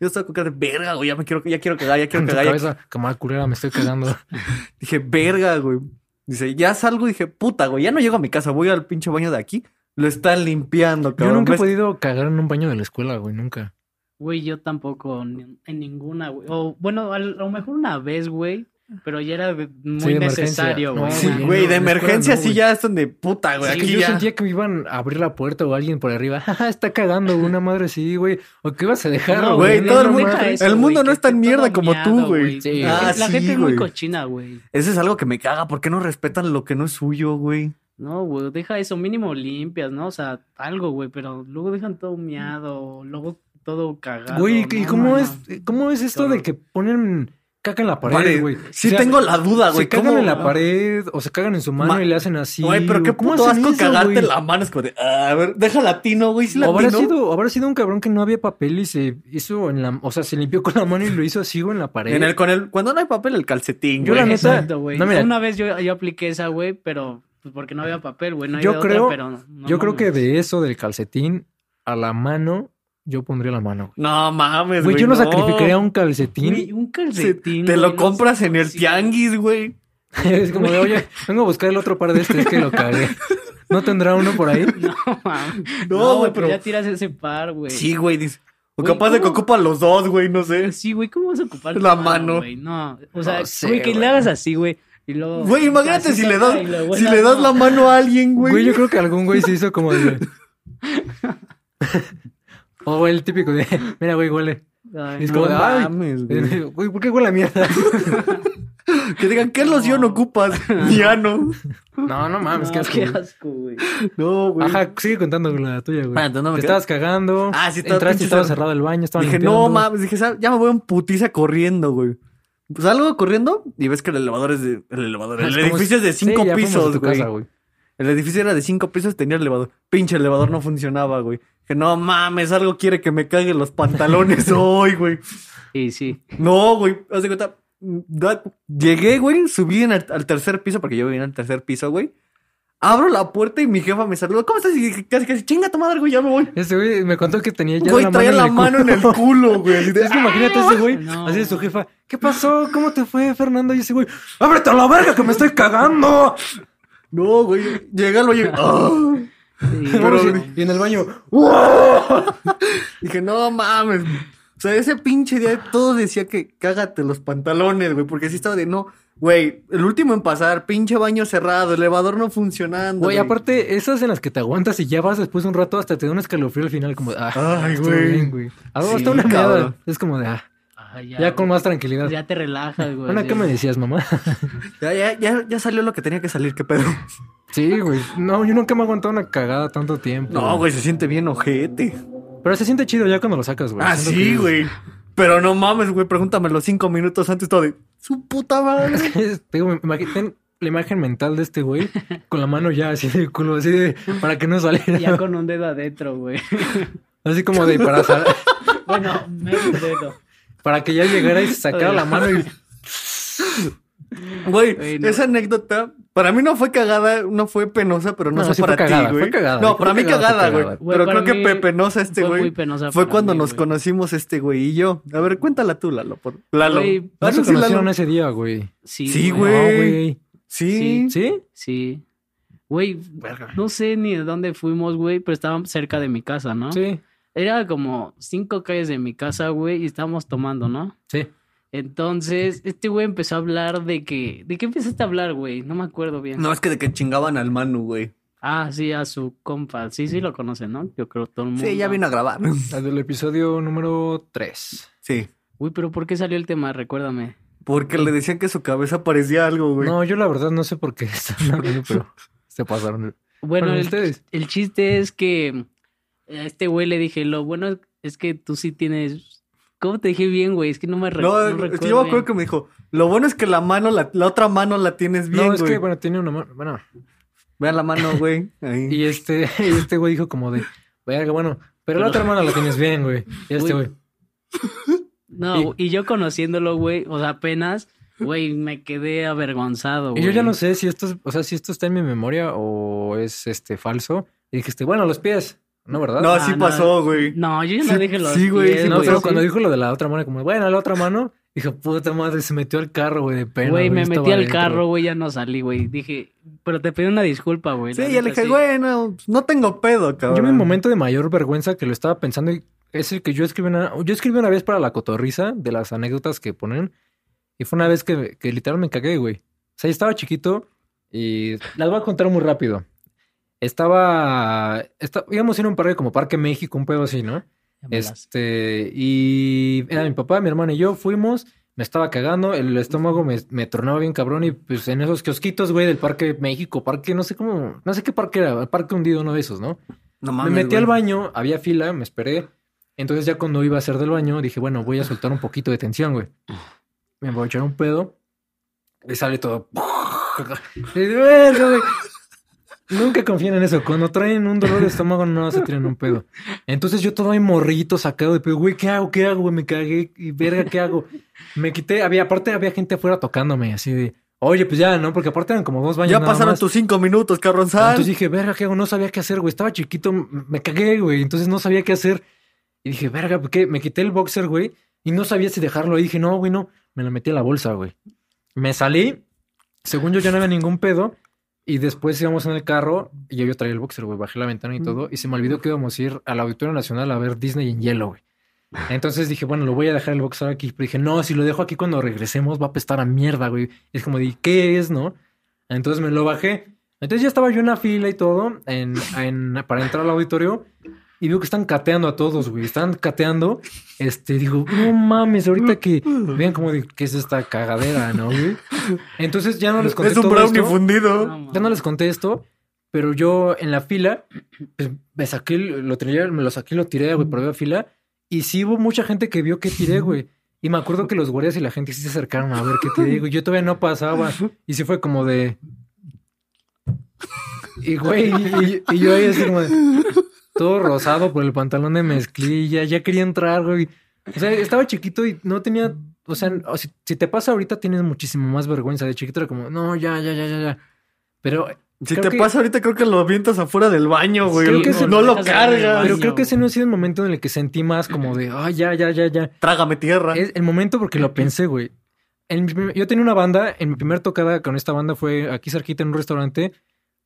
Yo estaba con cara de, verga, güey, ya me quiero, ya quiero cagar, ya quiero En tu cagar. ya cabeza, cámara culera, me estoy cagando. Dije, verga, güey. Dice, ya salgo. Dije, puta, güey, ya no llego a mi casa. Voy al pinche baño de aquí. Lo están limpiando, Yo cabrón. nunca he podido cagar en un baño de la escuela, güey, nunca. Güey, yo tampoco ni- en ninguna, güey. O bueno, a lo mejor una vez, güey. Pero ya era de- muy necesario, No, güey. Sí, güey, no, de emergencia no, sí ya es donde, puta, güey. Sí, aquí yo ya. sentía que me iban a abrir la puerta o alguien por arriba. Jaja, está cagando una madre así, güey. O que ibas a dejar, No, güey, no, todo el no mundo- el mundo no es tan mierda como tú, miado, güey. Sí, La, Ah, la sí, gente es muy cochina, güey. Eso es algo que me caga. ¿Por qué no respetan lo que no es suyo, güey? No, güey, deja eso, mínimo limpias, ¿no? O sea, algo, güey, pero luego dejan todo miado, luego todo cagado. Güey, ¿y no, cómo no, es, cómo es esto de que ponen caca en la pared, güey? sí O sea, tengo la duda, güey. Se cagan ¿cómo- en la pared o se cagan en su mano Ma- y le hacen así. Güey, pero qué ¿Cómo puto asco eso, cagarte güey? la mano. Es como de, ah, a ver, deja latino, güey. Sí habrá latino. sido, habrá sido un cabrón que no había papel y se hizo en la, o sea, se limpió con la mano y lo hizo así, güey, en la pared. En el, con el, cuando no hay papel, el calcetín, Yo güey. la neta- Exacto, güey. no, mira. Una vez yo, yo apliqué esa, güey, pero pues porque no había papel, güey. No había Yo otra, creo- pero no Yo creo que de eso del calcetín a la mano, yo pondría la mano, güey. No mames, Güey, güey. yo no sacrificaría un calcetín. Güey, un calcetín. te lo güey, compras en el tianguis, güey. es como de, oye, vengo a buscar el otro par de este, es que lo cagué. ¿No tendrá uno por ahí? No, mames. No, No, güey, güey, pero- ya tiras ese par, güey. Sí, güey. dice. O capaz de que ¿cómo? ocupan los dos, güey, no sé. Sí, güey, ¿cómo vas a ocupar La mano. güey? No, o sea, No sé, güey, que güey. le hagas así, güey. Y luego. Güey, imagínate si le das, si le das no. la mano a alguien, güey. Güey, yo creo que algún güey se hizo como de... o el típico de, mira, güey, huele. Ay, Es no. como de, ay, mames, güey. güey, ¿por qué huele a mierda? Que digan, ¿qué loción ocupas? Miano. no, no mames, No, qué asco. qué asco, güey. No, güey. Ajá, sigue contando la tuya, güey. No me Te estabas cagando. Ah, sí, estaba Entraste y estaba cerrado. el baño, estaba Dije, limpiando. no mames, dije, ya me voy en putiza corriendo, güey. Pues salgo corriendo y ves que el elevador es de. El elevador. El Es como edificio es de Sí, cinco a pisos, güey. El edificio era de cinco pisos, tenía el elevador. Pinche elevador no funcionaba, güey. Que no mames, algo quiere que me caguen los pantalones hoy, güey. Sí, sí. No, güey. Haz de cuenta. da- Llegué, güey. Subí en el- al tercer piso, porque yo vivía en el tercer piso, güey. Abro la puerta y mi jefa me saluda. ¿Cómo estás? Y dije, casi, casi, chinga tu madre, güey, ya me voy. Ese güey me contó que tenía ya Güey, la traía mano la en el mano en el culo. culo, güey. así de, Es que imagínate ese güey, No. así de su jefa, ¿qué pasó? ¿Cómo te fue, Fernando? Y ese güey, ¡ábrete a la verga que me estoy cagando! No, güey. Llega el oye. Sí, Pero- pero- y en el baño, Dije, no mames. O sea, ese pinche día todo decía que cágate los pantalones, güey. Porque sí estaba de no. Güey, el último en pasar, pinche baño cerrado, elevador no funcionando. Güey, aparte, esas en las que te aguantas y ya vas después de un rato hasta te da un escalofrío al final, como de, ah, Ay, güey. bien, güey. Ah, Sí, hasta una cabrón. meada. Es como de, ah, Ya, con güey. más tranquilidad. Ya te relajas, güey. Ana, sí. ¿qué me decías, mamá? Ya, ya, ya, ya salió lo que tenía que salir, qué pedo. sí, güey. No, yo nunca me he aguantado una cagada tanto tiempo. No, güey, se siente bien ojete. Pero se siente chido ya cuando lo sacas, güey. Ah, Siento sí, que- güey. Pero no mames, güey, pregúntamelo cinco minutos antes todo de su puta madre. Te digo, imagi- ten la imagen mental de este güey con la mano ya así de culo, así de para que no saliera. Ya con un dedo adentro, güey. Así como de para, sal- bueno, medio dedo. Para que ya llegara y se sacara la mano y Güey, no. esa anécdota para mí no fue cagada, no fue penosa, pero no, No, sé sí fue para cagada, ti, güey. fue No, fue para mí cagada, fue güey. Pero creo que pe- penosa este fue güey. muy penosa Fue cuando mí, nos conocimos este güey y yo. A ver, cuéntala tú, Lalo. Por... Lalo. Ah, no se sí, conocieron ese día, güey. Sí, Sí, güey. güey. Sí. ¿Sí? Sí. Güey, no sé ni de dónde fuimos, güey, pero estaban cerca de mi casa, ¿no? Sí. Era como cinco calles de mi casa, güey, y estábamos tomando, ¿no? Sí. Entonces, este güey empezó a hablar de que... ¿De qué empezaste a hablar, güey? No me acuerdo bien. No, es que de que chingaban al Manu, güey. Ah, sí, a su compa. Sí, sí lo conocen, ¿no? Yo creo todo el mundo. Sí, ya vino a grabar. El del episodio número 3. Sí. Uy, pero ¿por qué salió el tema? Recuérdame. Porque le decían que su cabeza parecía algo, güey. No, yo la verdad no sé por qué están hablando, pero se pasaron. Bueno, Bueno, el, ustedes. el chiste es que a este güey le dije, lo bueno es que tú sí tienes... ¿Cómo te dije bien, güey? Es que no me re- No, no es que recuerdo yo me acuerdo bien. que me dijo, lo bueno es que la mano, la, la otra mano la tienes bien, no, es güey. que, bueno, tiene una mano. Bueno, Vean la mano, güey. Ahí. y este, y este güey dijo como de, verga, bueno, pero la otra mano la tienes bien, güey. Y este güey. No, y yo conociéndolo, güey, o sea, apenas, güey, me quedé avergonzado, Y güey. yo ya no sé si esto, es- o sea, si esto está en mi memoria o es este falso. Y dijiste, bueno, los pies, ¿no, verdad? No, Ah, sí no. pasó, güey. No, yo ya no Sí, dije los sí, güey, sí no, pero sí. cuando dijo lo de la otra mano, como, bueno, la otra mano, dijo, puta madre, se metió al carro, güey, de pena. Güey, me metí al adentro. carro, güey, ya no salí, güey. Dije, pero te pedí una disculpa, güey. Sí, ya le dije, sí. bueno, no tengo pedo, cabrón. Yo en mi momento de mayor vergüenza que lo estaba pensando y es el que yo escribí una, yo escribí una vez para la cotorriza de las anécdotas que ponen y fue una vez que, que literal me cagué, güey. O sea, yo estaba chiquito y las voy a contar muy rápido. Estaba, esta- íbamos a ir a un parque como Parque México, un pedo así, ¿no? Me Este, y era mi papá, mi hermano y yo fuimos, me estaba cagando, el estómago me, me tornaba bien cabrón y pues en esos kiosquitos, güey, del Parque México, parque, no sé cómo, no sé qué parque era, el parque hundido, uno de esos, ¿no? No me mames, metí güey. al baño, había fila, me esperé. Entonces ya cuando iba a hacer del baño, dije, bueno, voy a soltar un poquito de tensión, güey. Me voy a echar un pedo y sale todo. Y de verga, güey. Nunca confíen en eso. Cuando traen un dolor de estómago, no se tiran un pedo. Entonces yo todo ahí morrito, sacado de pedo. Güey, ¿qué hago? ¿Qué hago? güey? Me cagué. Y verga, ¿qué hago? Me quité. Había, aparte había gente afuera tocándome, así de... Oye, pues ya, ¿no? Porque aparte eran como dos baños Ya nada pasaron más. tus cinco minutos, carronzal. Entonces dije, verga, ¿qué hago? No sabía qué hacer, güey. Estaba chiquito, me cagué, güey. Entonces no sabía qué hacer. Y dije, verga, ¿por qué? Me quité el boxer, güey. Y no sabía si dejarlo. Y dije, no, güey, no. Me lo metí a la bolsa, güey. Me salí. Según yo ya no había ningún pedo. Y después íbamos en el carro. Y yo, yo traía el boxer, güey. Bajé la ventana y todo. Y se me olvidó que íbamos a ir al Auditorio Nacional a ver Disney en hielo, güey. Entonces dije, bueno, lo voy a dejar el boxer aquí. Pero dije, no, si lo dejo aquí cuando regresemos va a apestar a mierda, güey. Y es como de, ¿qué es, no? Entonces me lo bajé. Entonces ya estaba yo en la fila y todo en, en- para entrar al auditorio y veo que están cateando a todos, güey. Están cateando. Este, digo, no mames, ahorita que vean como de qué es esta cagadera, ¿no, güey? Entonces ya no les conté es un todo brownie esto. fundido. No, Ya no les conté esto, pero yo en la fila, pues, me saqué, lo tiré, me lo saqué y lo tiré, güey, por la fila. Y sí hubo mucha gente que vio que tiré, güey. Y me acuerdo que los guardias y la gente sí se acercaron a ver qué tiré, güey. Yo todavía no pasaba. Y sí fue como de. Y, güey, y, y yo ahí así como de. Todo rosado por el pantalón de mezclilla. Ya quería entrar, güey. O sea, estaba chiquito y no tenía. O sea, si, si te pasa ahorita tienes muchísimo más vergüenza. De chiquito era como, no, ya, ya, ya, ya, ya. Pero Si Creo te que- pasa ahorita, creo que lo avientas afuera del baño, güey. Creo que ese- no lo cargas. baño. Pero creo que ese no ha sido el momento en el que sentí más como de, ay, ya, ya, ya, ya. Trágame tierra. Es el momento porque lo pensé, güey. En mi yo tenía una banda, en mi primer tocada con esta banda fue aquí cerquita en un restaurante.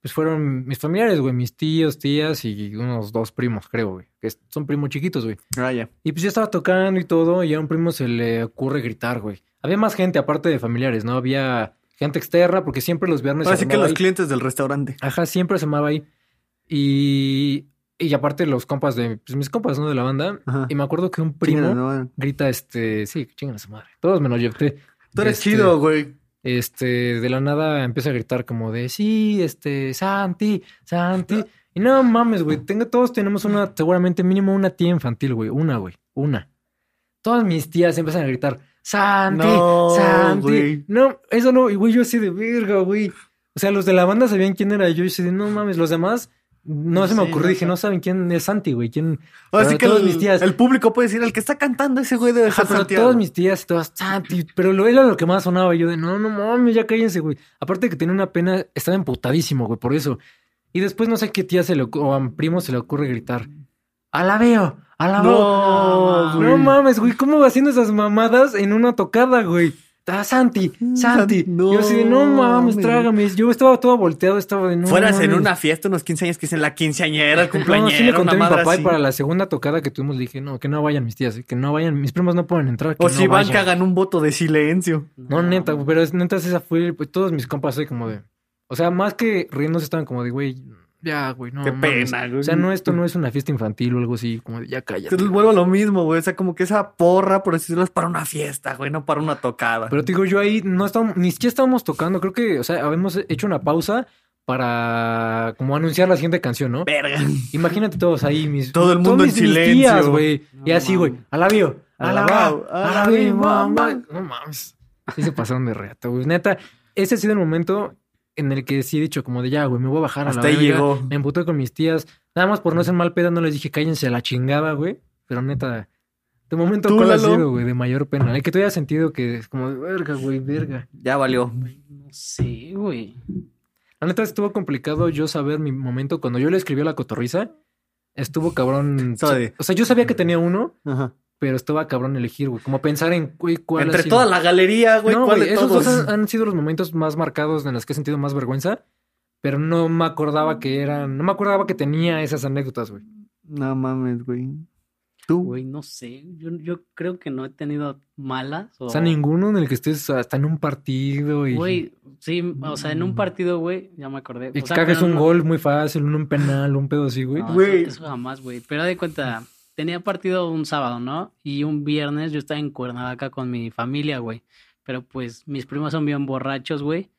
Pues fueron mis familiares, güey, mis tíos, tías y unos dos primos, creo, güey. Que son primos chiquitos, güey. Ah, ya. Y pues yo estaba tocando y todo, y a un primo se le ocurre gritar, güey. Había más gente aparte de familiares, ¿no? Había gente externa, porque siempre los viernes. sí que los ahí. clientes del restaurante. Ajá, siempre se armaba ahí. Y, y aparte los compas de, pues mis compas, ¿no? De la banda. Ajá. Y me acuerdo que un primo no, grita, este, sí, chingan a su madre. Todos menos yo. Este, Tú eres este, chido, güey. Este, de la nada empieza a gritar como de, sí, este, Santi, Santi. Y no mames, güey, tengo, todos tenemos una, seguramente mínimo una tía infantil, güey. Una, güey, una. Todas mis tías empiezan a gritar, Santi, No, Santi. No, eso no, y güey, yo así de verga, güey. O sea, los de la banda sabían quién era yo. Y así de, no mames, los demás no se me Sí, ocurrió. Dije, no saben quién es Santi, güey. ¿Quién? Ahora sí Pero que todas el, mis tías. el público puede decir, el que está cantando ese güey debe Ajá, ser pero Santiago. todas mis tías y todas, Santi, pero lo era lo que más sonaba. Y yo de, no, no mames, ya cállense, güey. Aparte que tenía una pena, estaba emputadísimo, güey, por eso. Y después no sé qué tía se le o a mi primo se le ocurre gritar, a la veo, a la veo. No, mames, güey, ¿cómo haciendo esas mamadas en una tocada, güey? Ah, Santi, Santi. No yo así de, no mames, trágame. Yo estaba todo volteado, estaba de, no Fueras en una fiesta, unos 15 años, que dicen la quinceañera, el No, cumpleañero, sí le conté a mi papá y para la segunda tocada que tuvimos le dije, no, que no vayan mis tías, eh, que no vayan, mis primos no pueden entrar. Que O no si van, que hagan un voto de silencio. No, neta, pero es, neta, esa fue, pues todos mis compas, así como de. O sea, más que riéndose estaban como de, güey, ya, güey, no. Qué mames". pena, güey. O sea, no, esto no es una fiesta infantil o algo así, como de, ya cállate. Entonces vuelvo a lo mismo, güey. O sea, como que esa porra, por decirlo, es para una fiesta, güey, no para una tocada. Pero te digo, yo ahí no estábamos, ni siquiera estábamos tocando, creo que, o sea, habíamos hecho una pausa para como anunciar la siguiente canción, ¿no? Verga. Imagínate todos ahí, mis. Todo el mundo en mis- mis silencio. güey. No y así, güey, alabio, alabao, alabio. No mames. Sí se pasaron de reata, güey. Neta, ese ha sido el momento en el que sí he dicho como de ya, güey, me voy a bajar a Hasta la ahí verga. llegó. Me emputé con mis tías. Nada más por no ser mal pedo, no les dije cállense a la chingada, güey. Pero neta, de momento, ¿Tú, ¿cuál ha sido, güey? De mayor pena. El que tú hayas sentido que es como de verga, güey, verga. Ya valió. No sé, güey. La neta estuvo complicado yo saber mi momento. Cuando yo le escribí a la cotorriza, estuvo cabrón. O sea, yo sabía que tenía uno, Ajá. Pero estaba cabrón elegir, güey. Como pensar en, güey, cuál ha Entre sido? toda la galería, güey, no, ¿cuál güey, de esos todos? dos han, sido los momentos más marcados en los que he sentido más vergüenza. Pero no me acordaba que eran. No me acordaba que tenía esas anécdotas, güey. No mames, güey. Tú. Güey, no sé. Yo, yo creo que no he tenido malas. O, O sea, ninguno en el que estés hasta en un partido y, Güey, sí, o sea, en un partido, güey, ya me acordé. y O sea, pero un no- gol muy fácil, un, un penal, un pedo así, güey. No, Güey. Eso, eso jamás, güey. Pero de cuenta, tenía partido un sábado, ¿no? Y un viernes yo estaba en Cuernavaca con mi familia, güey. Pero pues mis primos son bien borrachos, güey.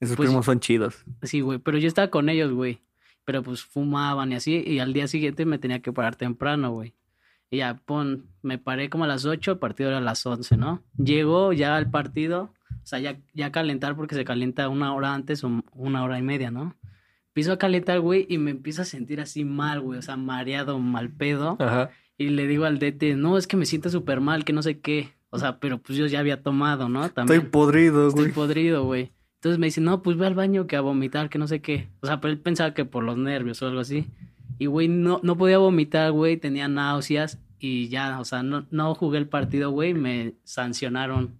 Esos Pues- primos son chidos. Sí, güey. Pero yo estaba con ellos, güey. Pero pues fumaban y así. Y al día siguiente me tenía que parar temprano, güey. Y ya, pon, me paré como a las 8, el partido era a las 11, ¿no? Llegó ya al partido, o sea, ya, ya calentar porque se calienta una hora antes o una hora y media, ¿no? Empiezo a calentar, güey, y me empiezo a sentir así mal, güey, o sea, mareado, mal pedo. Ajá. Y le digo al DT, no, es que me siento súper mal, que no sé qué. O sea, pero pues yo ya había tomado, ¿no? También. Estoy podrido, Estoy güey. podrido, güey. Entonces me dice, no, pues ve al baño que a vomitar, que no sé qué. O sea, pero él pensaba que por los nervios o algo así. Y, güey, no, no podía vomitar, güey, tenía náuseas y ya, o sea, no, no jugué el partido, güey, me sancionaron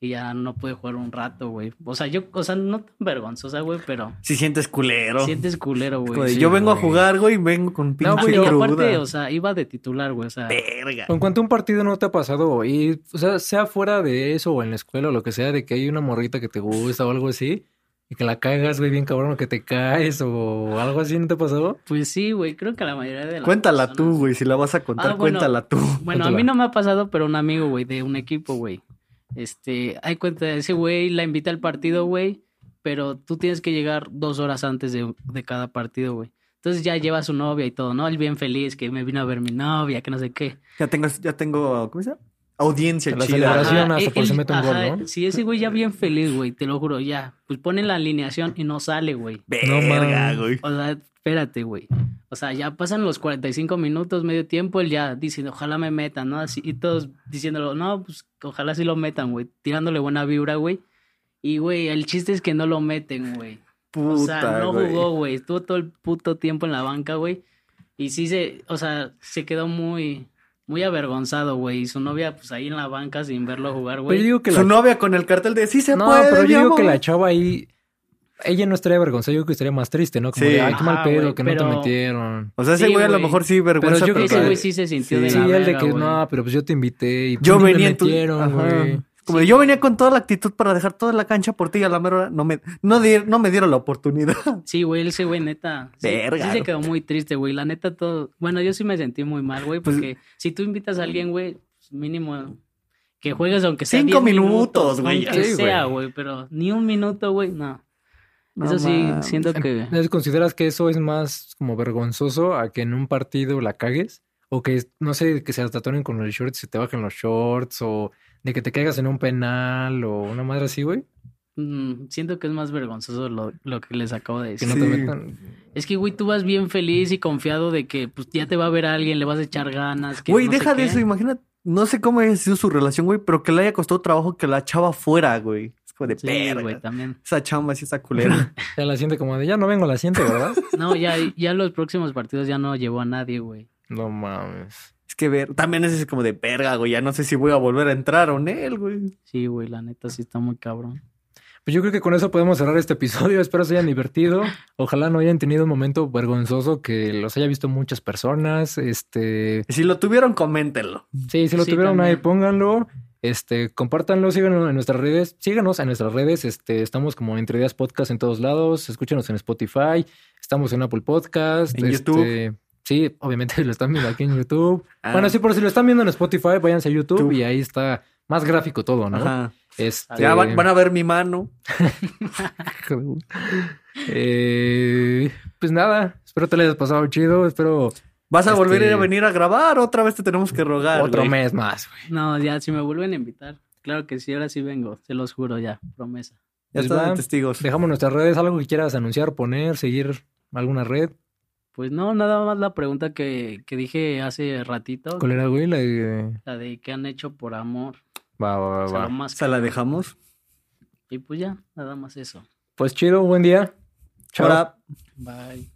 y ya no pude jugar un rato, güey. O sea, yo, o sea, no tan vergonzosa, güey, pero Si sientes culero. sientes culero, güey. sí, yo vengo a güey. jugar, güey, y vengo con pinche güey, y cruda. aparte, o sea, iba de titular, güey, o sea, Verga. En cuanto a un partido no te ha pasado, y, o sea, sea fuera de eso o en la escuela o lo que sea, de que hay una morrita que te gusta o algo así, y que la cagas, güey, bien cabrón, o que te caes o algo así, ¿no te ha pasado? pues sí, güey, creo que la mayoría de las Cuéntala personas- tú, güey. Si la vas a contar, Ah, bueno. cuéntala tú. Bueno, a mí no me ha pasado, pero un amigo, güey, de un equipo, güey. Este, hay cuenta, ese güey la invita al partido, güey, pero tú tienes que llegar dos horas antes de, de cada partido, güey. Entonces ya lleva a su novia y todo, ¿no? Él bien feliz que me vino a ver mi novia, que no sé qué. Ya tengo, ya tengo, ¿cómo se llama? Audiencia La chida. celebración. hasta por si él- mete un gol, ¿no? Sí, ese güey ya bien feliz, güey, te lo juro, ya. Pues pone la alineación y no sale, güey. No Verga, güey. O sea, espérate, güey. O sea, ya pasan los 45 minutos, medio tiempo, él ya dice, ojalá me metan, ¿no? Así, y todos diciéndolo, no, pues ojalá sí lo metan, güey. Tirándole buena vibra, güey. Y, güey, el chiste es que no lo meten, güey. Puta, O sea, no jugó, güey. Estuvo todo el puto tiempo en la banca, güey. Y sí se, o sea, se quedó muy, muy avergonzado, güey. Y su novia, pues ahí en la banca sin verlo jugar, Pero yo güey. digo que Su la... novia con el cartel de sí se No, puede. pero mi yo digo que amor". la chava ahí... Ella no estaría avergonzada, yo creo que estaría más triste, ¿no? Como Sí. de, ay, qué mal pedo, que no te pero- metieron. O sea, ese Sí, güey a lo mejor sí vergüenza. yo creo Ese que- güey sí se sintió de Sí, Sí, la el de que no, pero pues yo te invité y Yo me venía en tu... metieron, güey. Como de, yo venía con toda la actitud para dejar toda la cancha por ti y a la mera hora no me, no, di- no me dieron la oportunidad. Sí, güey, ese güey neta. Sí, Verga, sí se quedó muy triste, güey. La neta todo. Bueno, yo sí me sentí muy mal, güey, Pues- porque si tú invitas a alguien, güey, pues, mínimo que juegues aunque sea Cinco 10 minutos, güey, Aunque sí, sea, güey, pero ni un minuto, güey, no. No Eso sí, siento que. Entonces, ¿consideras que eso es más como vergonzoso a que en un partido la cagues? O que, no sé, que se tatuaren con el short y se te bajen los shorts, o de que te caigas en un penal, o una madre así, güey. mm, siento que es más vergonzoso lo, lo que les acabo de Que decir. no Sí. te metan. Es que, güey, tú vas bien feliz y confiado de que pues ya te va a ver alguien, le vas a echar ganas. que Güey, no deja de qué. eso, imagina, no sé cómo haya sido su relación, güey, pero que le haya costado trabajo que la chava fuera, güey. De Sí, perra. güey, también. Esa chamba sí está culera. Ya la siente como de, ya no vengo, la siente, ¿verdad? No, ya, ya los próximos partidos ya no llevó a nadie, güey. no mames. es que ver, también es como de perga, güey. Ya no sé si voy a volver a entrar o en él, güey. Sí, güey, la neta sí está muy cabrón. Pues yo creo que con eso podemos cerrar este episodio. Espero se hayan divertido. Ojalá no hayan tenido un momento vergonzoso que los haya visto muchas personas. Este, Si lo tuvieron, coméntenlo. sí, si lo Sí, tuvieron ahí, pónganlo. Este, compártanlo, síganos en nuestras redes, síganos en nuestras redes. Este, estamos como Entre Ideas Podcast en todos lados. Escúchenos en Spotify, estamos en Apple Podcast, En este, YouTube. Sí, obviamente lo están viendo aquí en YouTube. Ah. Bueno, sí, por si lo están viendo en Spotify, váyanse a YouTube Tú. y ahí está más gráfico todo, ¿no? Ajá. Este, Ya van, van a ver mi mano. Eh, pues nada, espero te lo hayas pasado chido. Espero ¿Vas a volver Este- a venir a grabar? Otra vez te tenemos que rogar. otro güey. mes más, güey. No, ya, si me vuelven a invitar. Claro que sí, ahora sí vengo, se los juro ya, promesa. Ya Pues están testigos. Dejamos nuestras redes, algo que quieras anunciar, poner, seguir alguna red. Pues no, nada más la pregunta que, que dije hace ratito, ¿Cuál era, güey? La de... la de qué han hecho por amor. Va, va, va, O sea, va. lo más ¿Se la dejamos? Y pues ya, nada más eso. Pues chido, buen día. Chao. Bye.